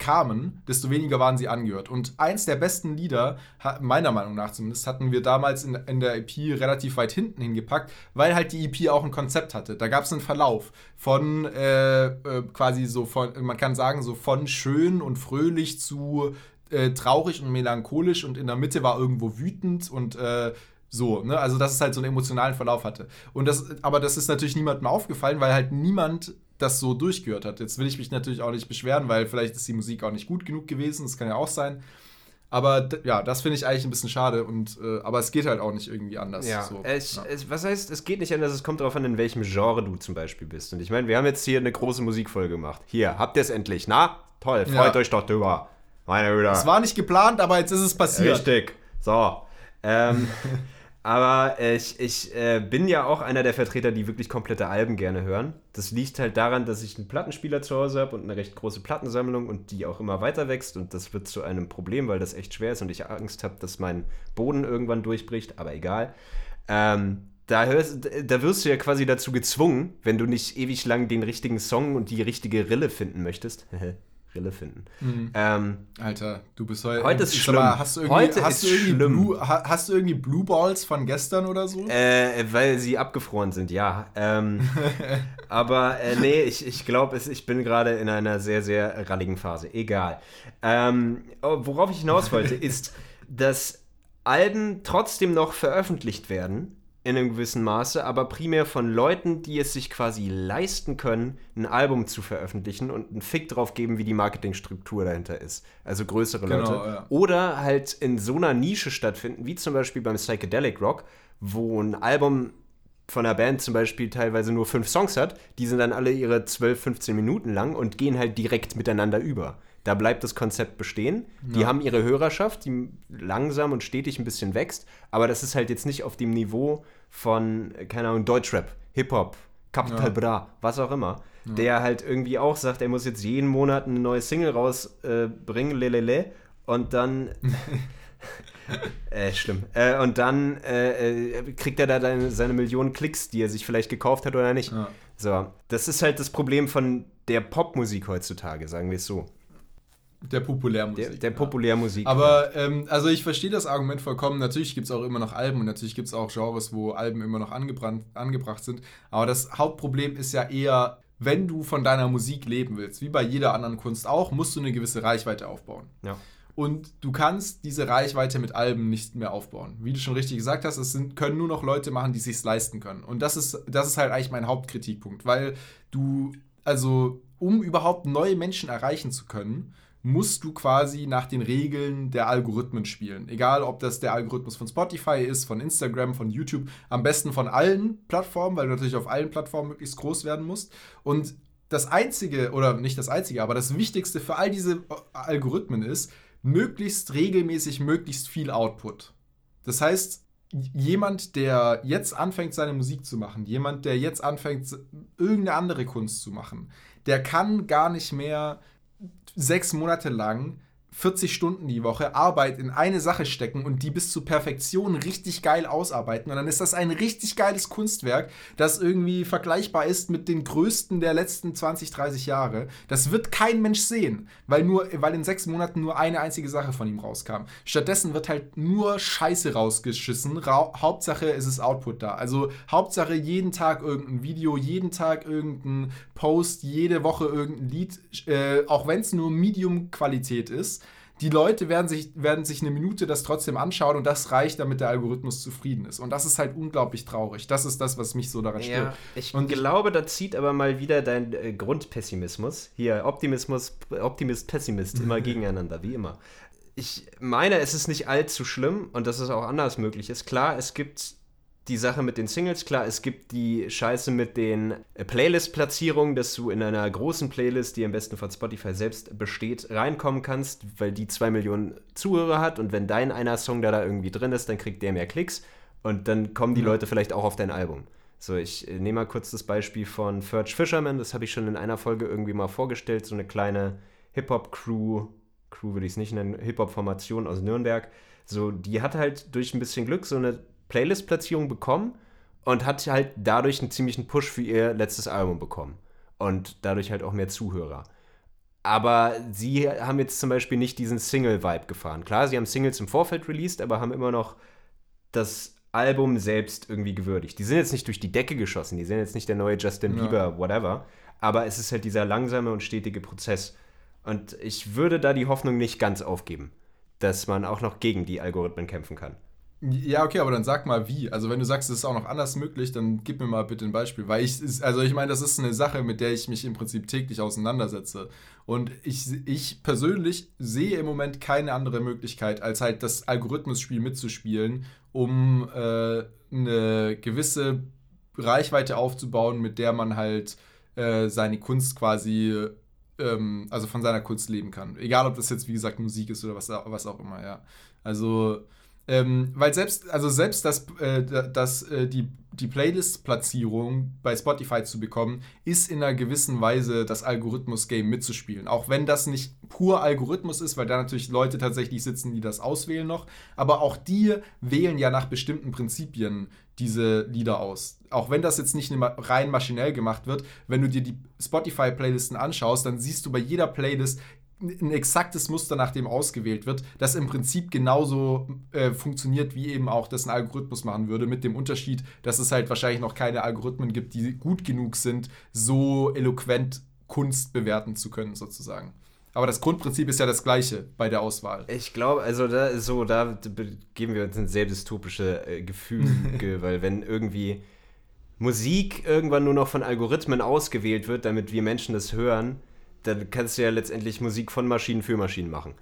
kamen, desto weniger waren sie angehört. Und eins der besten Lieder, meiner Meinung nach zumindest, hatten wir damals in, in der EP relativ weit hinten hingepackt, weil halt die EP auch ein Konzept hatte. Da gab es einen Verlauf von äh, äh, quasi so von, man kann sagen, so von schön und fröhlich zu äh, traurig und melancholisch und in der Mitte war irgendwo wütend und äh, so, ne? Also, dass es halt so einen emotionalen Verlauf hatte. Und das, aber das ist natürlich niemandem aufgefallen, weil halt niemand das so durchgehört hat. Jetzt will ich mich natürlich auch nicht beschweren, weil vielleicht ist die Musik auch nicht gut genug gewesen. Das kann ja auch sein. Aber ja, das finde ich eigentlich ein bisschen schade. Und, äh, aber es geht halt auch nicht irgendwie anders. Ja. So, es, ja. Es, was heißt, es geht nicht anders, es kommt darauf an, in welchem Genre du zum Beispiel bist. Und ich meine, wir haben jetzt hier eine große Musikfolge gemacht. Hier, habt ihr es endlich? Na, toll, freut ja. euch doch drüber. Meine Güte. Es war nicht geplant, aber jetzt ist es passiert. Richtig. So. Ähm, Aber ich, ich äh, bin ja auch einer der Vertreter, die wirklich komplette Alben gerne hören. Das liegt halt daran, dass ich einen Plattenspieler zu Hause habe und eine recht große Plattensammlung und die auch immer weiter wächst. Und das wird zu einem Problem, weil das echt schwer ist und ich Angst habe, dass mein Boden irgendwann durchbricht. Aber egal. Ähm, da, hörst, da wirst du ja quasi dazu gezwungen, wenn du nicht ewig lang den richtigen Song und die richtige Rille finden möchtest. Rille finden. Mhm. Ähm, Alter, du bist heute. Heute ist schlimm. Mal, hast du irgendwie, heute hast ist schlimm. Blue, hast du irgendwie Blue Balls von gestern oder so? Äh, weil sie abgefroren sind, ja. Ähm, aber äh, nee, ich, ich glaube, ich bin gerade in einer sehr, sehr ralligen Phase. Egal. Ähm, oh, worauf ich hinaus wollte, ist, dass Alben trotzdem noch veröffentlicht werden in einem gewissen Maße, aber primär von Leuten, die es sich quasi leisten können, ein Album zu veröffentlichen und einen Fick drauf geben, wie die Marketingstruktur dahinter ist. Also größere genau, Leute. Ja. Oder halt in so einer Nische stattfinden, wie zum Beispiel beim Psychedelic Rock, wo ein Album von einer Band zum Beispiel teilweise nur fünf Songs hat, die sind dann alle ihre 12, 15 Minuten lang und gehen halt direkt miteinander über. Da bleibt das Konzept bestehen. Ja. Die haben ihre Hörerschaft, die langsam und stetig ein bisschen wächst, aber das ist halt jetzt nicht auf dem Niveau von, keine Ahnung, Deutschrap, Hip-Hop, Capital ja. Bra, was auch immer. Ja. Der halt irgendwie auch sagt, er muss jetzt jeden Monat eine neue Single rausbringen, äh, lelele, und dann. äh, schlimm. Äh, und dann äh, äh, kriegt er da deine, seine Millionen Klicks, die er sich vielleicht gekauft hat oder nicht. Ja. So, das ist halt das Problem von der Popmusik heutzutage, sagen wir es so. Der Populärmusik. Der, der Populärmusik. Aber ähm, also ich verstehe das Argument vollkommen. Natürlich gibt es auch immer noch Alben und natürlich gibt es auch Genres, wo Alben immer noch angebracht sind. Aber das Hauptproblem ist ja eher, wenn du von deiner Musik leben willst, wie bei jeder anderen Kunst auch, musst du eine gewisse Reichweite aufbauen. Ja. Und du kannst diese Reichweite mit Alben nicht mehr aufbauen. Wie du schon richtig gesagt hast, es sind, können nur noch Leute machen, die es sich leisten können. Und das ist, das ist halt eigentlich mein Hauptkritikpunkt, weil du, also um überhaupt neue Menschen erreichen zu können, musst du quasi nach den Regeln der Algorithmen spielen. Egal, ob das der Algorithmus von Spotify ist, von Instagram, von YouTube, am besten von allen Plattformen, weil du natürlich auf allen Plattformen möglichst groß werden musst. Und das Einzige, oder nicht das Einzige, aber das Wichtigste für all diese Algorithmen ist, möglichst regelmäßig, möglichst viel Output. Das heißt, jemand, der jetzt anfängt, seine Musik zu machen, jemand, der jetzt anfängt, irgendeine andere Kunst zu machen, der kann gar nicht mehr sechs Monate lang 40 Stunden die Woche Arbeit in eine Sache stecken und die bis zur Perfektion richtig geil ausarbeiten. Und dann ist das ein richtig geiles Kunstwerk, das irgendwie vergleichbar ist mit den größten der letzten 20, 30 Jahre. Das wird kein Mensch sehen, weil, nur, weil in sechs Monaten nur eine einzige Sache von ihm rauskam. Stattdessen wird halt nur Scheiße rausgeschissen. Ra Hauptsache es Output da. Also Hauptsache jeden Tag irgendein Video, jeden Tag irgendein Post, jede Woche irgendein Lied, äh, auch wenn es nur Medium-Qualität ist die Leute werden sich, werden sich eine Minute das trotzdem anschauen und das reicht, damit der Algorithmus zufrieden ist. Und das ist halt unglaublich traurig. Das ist das, was mich so daran stört. Ja, ich und glaube, da zieht aber mal wieder dein äh, Grundpessimismus. Hier, Optimismus, Optimist, Pessimist, immer gegeneinander, wie immer. Ich meine, es ist nicht allzu schlimm und dass es auch anders möglich ist. Klar, es gibt die Sache mit den Singles, klar, es gibt die Scheiße mit den äh, Playlist-Platzierungen, dass du in einer großen Playlist, die am besten von Spotify selbst besteht, reinkommen kannst, weil die zwei Millionen Zuhörer hat und wenn dein einer Song da, da irgendwie drin ist, dann kriegt der mehr Klicks und dann kommen die ja. Leute vielleicht auch auf dein Album. So, ich äh, nehme mal kurz das Beispiel von Ferch Fisherman, das habe ich schon in einer Folge irgendwie mal vorgestellt, so eine kleine Hip-Hop-Crew, Crew würde ich es nicht nennen, Hip-Hop-Formation aus Nürnberg. So, die hat halt durch ein bisschen Glück so eine Playlist-Platzierung bekommen und hat halt dadurch einen ziemlichen Push für ihr letztes Album bekommen. Und dadurch halt auch mehr Zuhörer. Aber sie haben jetzt zum Beispiel nicht diesen Single-Vibe gefahren. Klar, sie haben Singles im Vorfeld released, aber haben immer noch das Album selbst irgendwie gewürdigt. Die sind jetzt nicht durch die Decke geschossen, die sind jetzt nicht der neue Justin Bieber, ja. whatever. Aber es ist halt dieser langsame und stetige Prozess. Und ich würde da die Hoffnung nicht ganz aufgeben, dass man auch noch gegen die Algorithmen kämpfen kann. Ja, okay, aber dann sag mal wie. Also wenn du sagst, es ist auch noch anders möglich, dann gib mir mal bitte ein Beispiel. Weil ich, also ich meine, das ist eine Sache, mit der ich mich im Prinzip täglich auseinandersetze. Und ich, ich persönlich sehe im Moment keine andere Möglichkeit, als halt das Algorithmusspiel mitzuspielen, um äh, eine gewisse Reichweite aufzubauen, mit der man halt äh, seine Kunst quasi, ähm, also von seiner Kunst leben kann. Egal, ob das jetzt, wie gesagt, Musik ist oder was, was auch immer, ja. Also ähm, weil selbst, also selbst das, äh, das, äh, die, die Playlist-Platzierung bei Spotify zu bekommen, ist in einer gewissen Weise das Algorithmus-Game mitzuspielen. Auch wenn das nicht pur Algorithmus ist, weil da natürlich Leute tatsächlich sitzen, die das auswählen noch. Aber auch die wählen ja nach bestimmten Prinzipien diese Lieder aus. Auch wenn das jetzt nicht rein maschinell gemacht wird, wenn du dir die Spotify-Playlisten anschaust, dann siehst du bei jeder Playlist ein exaktes Muster, nach dem ausgewählt wird, das im Prinzip genauso äh, funktioniert, wie eben auch das ein Algorithmus machen würde, mit dem Unterschied, dass es halt wahrscheinlich noch keine Algorithmen gibt, die gut genug sind, so eloquent Kunst bewerten zu können, sozusagen. Aber das Grundprinzip ist ja das gleiche bei der Auswahl. Ich glaube, also da so, da geben wir uns ein sehr dystopische äh, Gefühl, weil wenn irgendwie Musik irgendwann nur noch von Algorithmen ausgewählt wird, damit wir Menschen das hören, dann kannst du ja letztendlich Musik von Maschinen für Maschinen machen.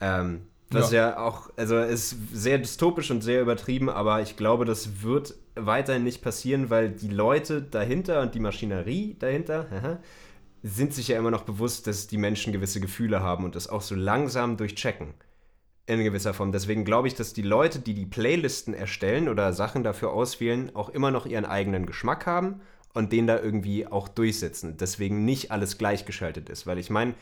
Ähm, was ja. ja. auch, also ist sehr dystopisch und sehr übertrieben, aber ich glaube, das wird weiterhin nicht passieren, weil die Leute dahinter und die Maschinerie dahinter sind sich ja immer noch bewusst, dass die Menschen gewisse Gefühle haben und das auch so langsam durchchecken. In gewisser Form. Deswegen glaube ich, dass die Leute, die die Playlisten erstellen oder Sachen dafür auswählen, auch immer noch ihren eigenen Geschmack haben und den da irgendwie auch durchsetzen. Deswegen nicht alles gleichgeschaltet ist. Weil ich meine,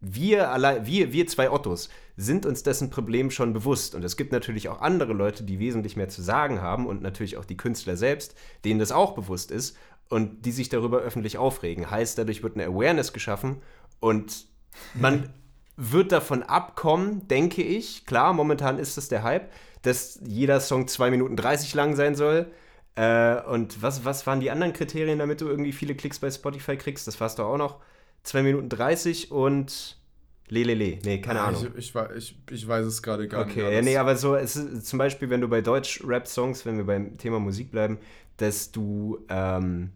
wir, wir, wir zwei Ottos sind uns dessen Problem schon bewusst. Und es gibt natürlich auch andere Leute, die wesentlich mehr zu sagen haben und natürlich auch die Künstler selbst, denen das auch bewusst ist und die sich darüber öffentlich aufregen. Heißt, dadurch wird eine Awareness geschaffen und man wird davon abkommen, denke ich. Klar, momentan ist das der Hype, dass jeder Song 2 Minuten 30 lang sein soll. Äh, und was, was waren die anderen Kriterien, damit du irgendwie viele Klicks bei Spotify kriegst? Das warst du auch noch. 2 Minuten 30 und Lelele. Nee, keine ah, Ahnung. Ich, ich, ich, ich weiß es gerade gar okay. nicht. Okay, ja, nee, aber so, es ist zum Beispiel, wenn du bei Deutsch-Rap-Songs, wenn wir beim Thema Musik bleiben, dass du ähm,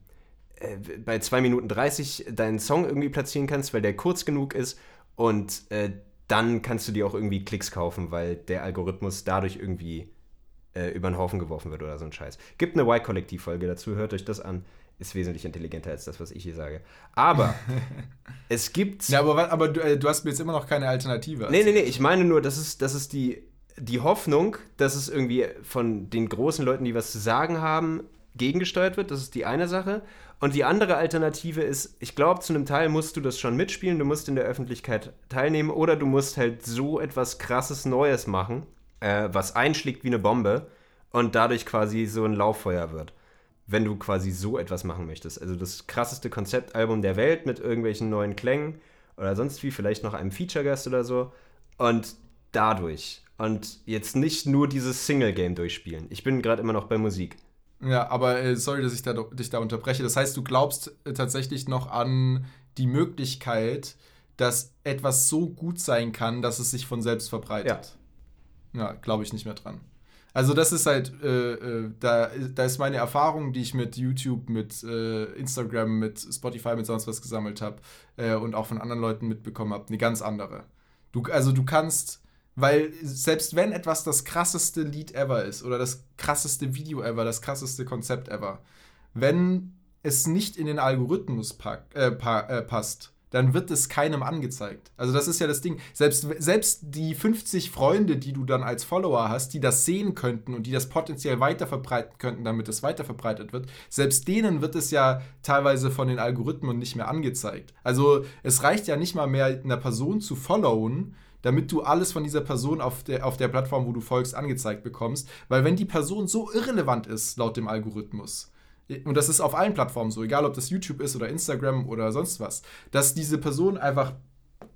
äh, bei 2 Minuten 30 deinen Song irgendwie platzieren kannst, weil der kurz genug ist und äh, dann kannst du dir auch irgendwie Klicks kaufen, weil der Algorithmus dadurch irgendwie äh, über den Haufen geworfen wird oder so ein Scheiß. Gibt eine Y-Kollektiv-Folge dazu, hört euch das an. Ist wesentlich intelligenter als das, was ich hier sage. Aber es gibt. Ja, aber, aber du, äh, du, hast mir jetzt immer noch keine Alternative. Nee, nee, nee, ich meine nur, das ist, das ist die, die Hoffnung, dass es irgendwie von den großen Leuten, die was zu sagen haben, gegengesteuert wird. Das ist die eine Sache. Und die andere Alternative ist, ich glaube, zu einem Teil musst du das schon mitspielen, du musst in der Öffentlichkeit teilnehmen oder du musst halt so etwas krasses Neues machen, äh, was einschlägt wie eine Bombe und dadurch quasi so ein Lauffeuer wird. Wenn du quasi so etwas machen möchtest. Also das krasseste Konzeptalbum der Welt mit irgendwelchen neuen Klängen oder sonst wie, vielleicht noch einem Feature-Gast oder so. Und dadurch. Und jetzt nicht nur dieses Single-Game durchspielen. Ich bin gerade immer noch bei Musik. Ja, aber äh, sorry, dass ich da, dich da unterbreche. Das heißt, du glaubst äh, tatsächlich noch an die Möglichkeit, dass etwas so gut sein kann, dass es sich von selbst verbreitet. Ja, ja glaube ich nicht mehr dran. Also das ist halt, äh, äh, da, da ist meine Erfahrung, die ich mit YouTube, mit äh, Instagram, mit Spotify, mit sonst was gesammelt habe äh, und auch von anderen Leuten mitbekommen habe, eine ganz andere. Du, also du kannst, weil selbst wenn etwas das krasseste Lied ever ist oder das krasseste Video ever, das krasseste Konzept ever, wenn es nicht in den Algorithmus pack, äh, pa äh, passt, dann wird es keinem angezeigt. Also das ist ja das Ding. Selbst, selbst die 50 Freunde, die du dann als Follower hast, die das sehen könnten und die das potenziell weiterverbreiten könnten, damit es weiterverbreitet wird, selbst denen wird es ja teilweise von den Algorithmen nicht mehr angezeigt. Also es reicht ja nicht mal mehr, einer Person zu followen, damit du alles von dieser Person auf der, auf der Plattform, wo du folgst, angezeigt bekommst. Weil wenn die Person so irrelevant ist, laut dem Algorithmus, und das ist auf allen Plattformen so, egal ob das YouTube ist oder Instagram oder sonst was, dass diese Person einfach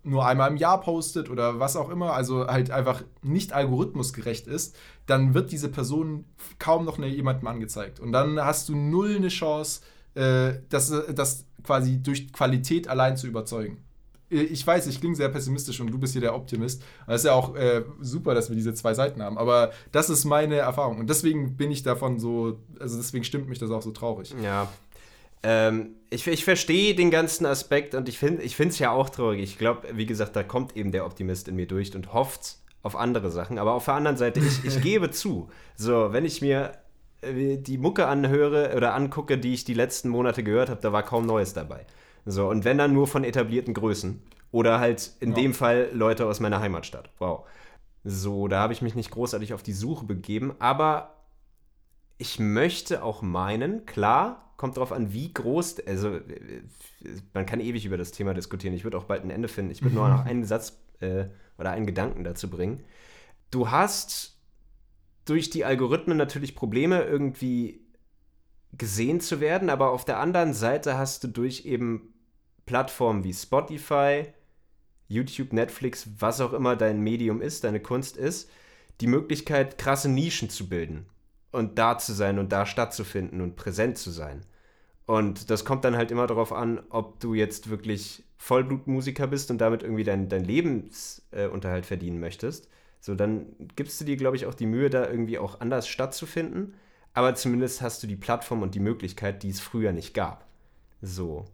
nur einmal im Jahr postet oder was auch immer, also halt einfach nicht algorithmusgerecht ist, dann wird diese Person kaum noch jemandem angezeigt. Und dann hast du null eine Chance, äh, das, das quasi durch Qualität allein zu überzeugen. Äh, ich weiß, ich klinge sehr pessimistisch und du bist hier der Optimist. Das ist ja auch äh, super, dass wir diese zwei Seiten haben. Aber das ist meine Erfahrung. Und deswegen bin ich davon so, also deswegen stimmt mich das auch so traurig. Ja. Ähm, ich, ich verstehe den ganzen Aspekt und ich finde es ja auch traurig. Ich glaube, wie gesagt, da kommt eben der Optimist in mir durch und hofft auf andere Sachen. Aber auf der anderen Seite, ich, ich gebe zu, so, wenn ich mir äh, die Mucke anhöre oder angucke, die ich die letzten Monate gehört habe, da war kaum Neues dabei. So, und wenn dann nur von etablierten Größen. Oder halt in ja. dem Fall Leute aus meiner Heimatstadt. Wow. So, da habe ich mich nicht großartig auf die Suche begeben, aber ich möchte auch meinen, klar, kommt darauf an, wie groß, also man kann ewig über das Thema diskutieren. Ich würde auch bald ein Ende finden. Ich würde nur noch einen Satz äh, oder einen Gedanken dazu bringen. Du hast durch die Algorithmen natürlich Probleme, irgendwie gesehen zu werden, aber auf der anderen Seite hast du durch eben Plattformen wie Spotify, YouTube, Netflix, was auch immer dein Medium ist, deine Kunst ist, die Möglichkeit, krasse Nischen zu bilden und da zu sein und da stattzufinden und präsent zu sein. Und das kommt dann halt immer darauf an, ob du jetzt wirklich Vollblutmusiker bist und damit irgendwie deinen dein Lebensunterhalt äh, verdienen möchtest. So, dann gibst du dir, glaube ich, auch die Mühe, da irgendwie auch anders stattzufinden. Aber zumindest hast du die Plattform und die Möglichkeit, die es früher nicht gab. So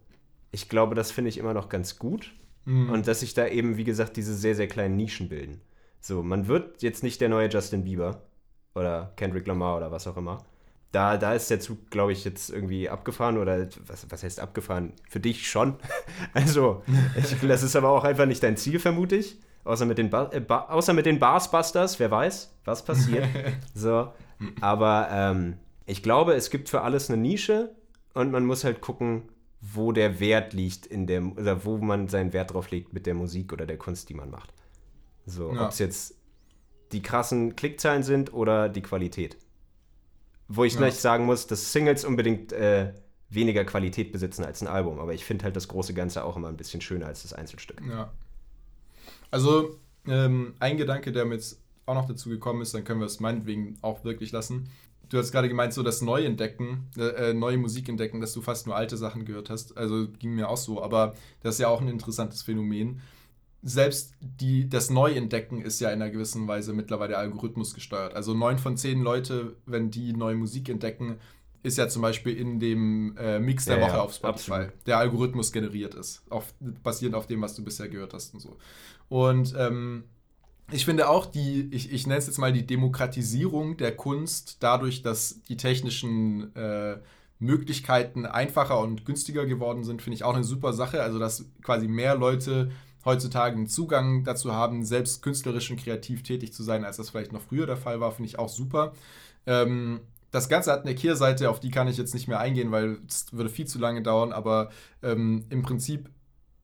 ich glaube, das finde ich immer noch ganz gut. Mhm. Und dass sich da eben, wie gesagt, diese sehr, sehr kleinen Nischen bilden. So, man wird jetzt nicht der neue Justin Bieber oder Kendrick Lamar oder was auch immer. Da, da ist der Zug, glaube ich, jetzt irgendwie abgefahren oder was, was heißt abgefahren? Für dich schon. also, ich, das ist aber auch einfach nicht dein Ziel, vermute ich. Außer mit den, ba äh, ba außer mit den Barsbusters, wer weiß, was passiert. so, aber ähm, ich glaube, es gibt für alles eine Nische und man muss halt gucken, wo der Wert liegt in der, oder wo man seinen Wert drauf legt mit der Musik oder der Kunst, die man macht. So, ja. ob es jetzt die krassen Klickzahlen sind oder die Qualität. Wo ich ja. nicht sagen muss, dass Singles unbedingt äh, weniger Qualität besitzen als ein Album, aber ich finde halt das große Ganze auch immer ein bisschen schöner als das Einzelstück. Ja. Also, ähm, ein Gedanke, der mir jetzt auch noch dazu gekommen ist, dann können wir es meinetwegen auch wirklich lassen du hast gerade gemeint, so das Neuentdecken, äh, äh, neue Musik entdecken, dass du fast nur alte Sachen gehört hast. Also ging mir auch so, aber das ist ja auch ein interessantes Phänomen. Selbst die, das Neuentdecken ist ja in einer gewissen Weise mittlerweile Algorithmus gesteuert. Also neun von zehn Leute, wenn die neue Musik entdecken, ist ja zum Beispiel in dem äh, Mix der ja, Woche ja, auf Spotify, absolut. der Algorithmus generiert ist, auf, basierend auf dem, was du bisher gehört hast und so. Und ähm, ich finde auch die, ich, ich nenne es jetzt mal die Demokratisierung der Kunst, dadurch, dass die technischen äh, Möglichkeiten einfacher und günstiger geworden sind, finde ich auch eine super Sache. Also, dass quasi mehr Leute heutzutage einen Zugang dazu haben, selbst künstlerisch und kreativ tätig zu sein, als das vielleicht noch früher der Fall war, finde ich auch super. Ähm, das Ganze hat eine Kehrseite, auf die kann ich jetzt nicht mehr eingehen, weil es würde viel zu lange dauern, aber ähm, im Prinzip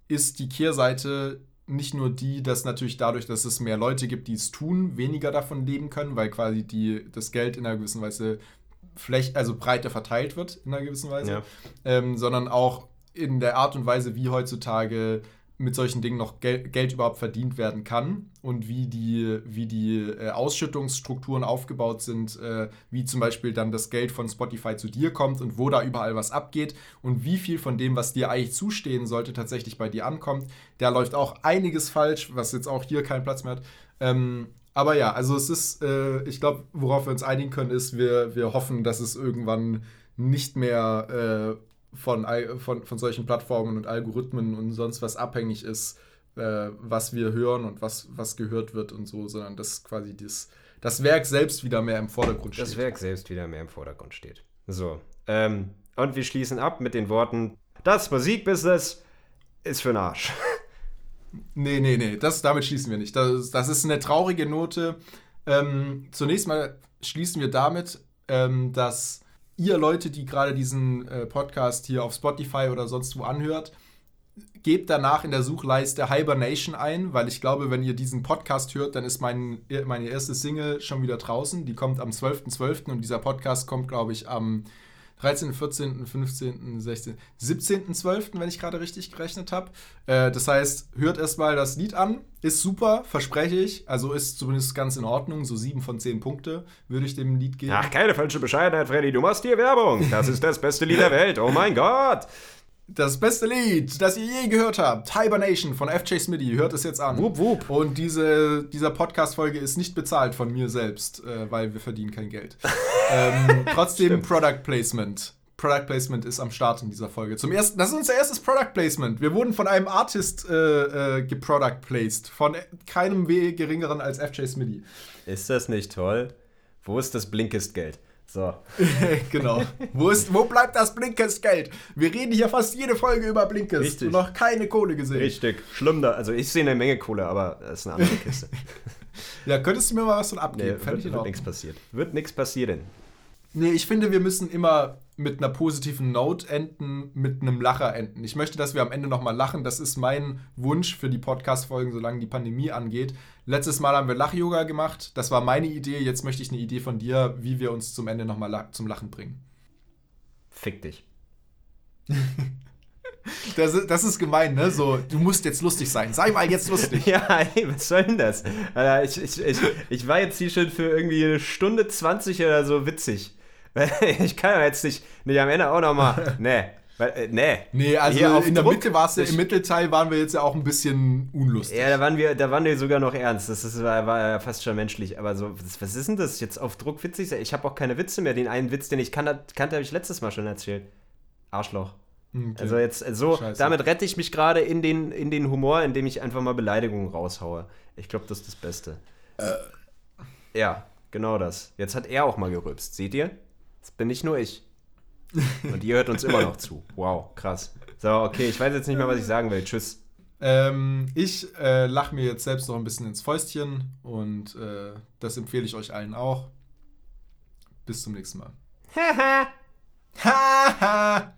ist die Kehrseite nicht nur die, dass natürlich dadurch, dass es mehr Leute gibt, die es tun, weniger davon leben können, weil quasi die, das Geld in einer gewissen Weise Fläch, also breiter verteilt wird in einer gewissen Weise, Ja. ähm, sondern auch in der Art und Weise, wie heutzutage mit solchen Dingen noch Gel Geld überhaupt verdient werden kann und wie die, wie die äh, Ausschüttungsstrukturen aufgebaut sind, äh, wie zum Beispiel dann das Geld von Spotify zu dir kommt und wo da überall was abgeht und wie viel von dem, was dir eigentlich zustehen sollte, tatsächlich bei dir ankommt. Da läuft auch einiges falsch, was jetzt auch hier keinen Platz mehr hat. Ähm, aber ja, also es ist, äh, ich glaube, worauf wir uns einigen können, ist, wir, wir hoffen, dass es irgendwann nicht mehr äh, von, von, von solchen Plattformen und Algorithmen und sonst was abhängig ist, äh, was wir hören und was, was gehört wird und so, sondern dass quasi das, das Werk selbst wieder mehr im Vordergrund steht. Das Werk selbst wieder mehr im Vordergrund steht. So. Ähm, und wir schließen ab mit den Worten: Das Musikbusiness ist für den Arsch. Nee, nee, nee, das, damit schließen wir nicht. Das, das ist eine traurige Note. Ähm, zunächst mal schließen wir damit, ähm, dass ihr Leute, die gerade diesen äh, Podcast hier auf Spotify oder sonst wo anhört, gebt danach in der Suchleiste Hibernation ein, weil ich glaube, wenn ihr diesen Podcast hört, dann ist mein, meine erste Single schon wieder draußen. Die kommt am 12.12. und dieser Podcast kommt, glaube ich, am 13., 14., 15., 16., 17.12., wenn ich gerade richtig gerechnet habe. Äh, das heißt, hört erstmal das Lied an. Ist super, verspreche ich. Also ist zumindest ganz in Ordnung. So 7 von 10 Punkte würde ich dem Lied geben. Ach, keine falsche Bescheidenheit, Freddy. Du machst hier Werbung. Das ist das beste Lied der Welt. Oh mein Gott. Das beste Lied, das ihr je gehört habt, Hibernation von FJ Smitty, hört es jetzt an. Wup, wup. Und diese, dieser Podcast-Folge ist nicht bezahlt von mir selbst, äh, weil wir verdienen kein Geld. ähm, trotzdem Product Placement. Product Placement ist am Start in dieser Folge. Zum ersten, das ist unser erstes Product Placement. Wir wurden von einem Artist äh, äh, geproduct placed, von keinem we geringeren als FJ Smitty. Ist das nicht toll? Wo ist das Blinkist-Geld? So. genau. wo, ist, wo bleibt das Blinkist-Geld? Wir reden hier fast jede Folge über Blinkist Richtig. und noch keine Kohle gesehen. Richtig. Schlimm da. Also ich sehe eine Menge Kohle, aber das ist eine andere Kiste. Ja, könntest du mir mal was von Nee, abgeben? Fänd wird, wird nichts passiert. Wird nichts passieren. Nee, ich finde, wir müssen immer mit einer positiven Note enden, mit einem Lacher enden. Ich möchte, dass wir am Ende nochmal lachen. Das ist mein Wunsch für die Podcast-Folgen, solange die Pandemie angeht. Letztes Mal haben wir Lach-Yoga gemacht. Das war meine Idee. Jetzt möchte ich eine Idee von dir, wie wir uns zum Ende nochmal la zum Lachen bringen. Fick dich. Das ist, das ist gemein, ne? So, du musst jetzt lustig sein. Sei mal jetzt lustig. Ja, ey, was soll denn das? Alter, ich, ich, ich, ich war jetzt hier schon für irgendwie eine Stunde 20 oder so witzig. Ich kann ja jetzt nicht, nicht am Ende auch nochmal. Nee. Äh, nee. Nee, also in der Druck, Mitte war es ja, im Mittelteil waren wir jetzt ja auch ein bisschen unlustig. Ja, da waren wir, da waren wir sogar noch ernst. Das ist, war, war ja fast schon menschlich. Aber so, was, ist denn das jetzt auf Druck witzig? Ich habe auch keine Witze mehr. Den einen Witz, den ich kann, kannte, habe ich letztes Mal schon erzählt. Arschloch. Okay. Also jetzt äh, so, Scheiße. damit rette ich mich gerade in den, in den Humor, indem ich einfach mal Beleidigungen raushaue. Ich glaube, das ist das Beste. Ja, genau das. Jetzt hat er auch mal gerülpst. Seht ihr? Das bin nicht nur ich. Und ihr hört uns immer noch zu. Wow, krass. So, okay, ich weiß jetzt nicht mehr, was ich sagen will. Tschüss. Ähm, ich äh, lache mir jetzt selbst noch ein bisschen ins Fäustchen und äh, das empfehle ich euch allen auch. Bis zum nächsten Mal. Haha!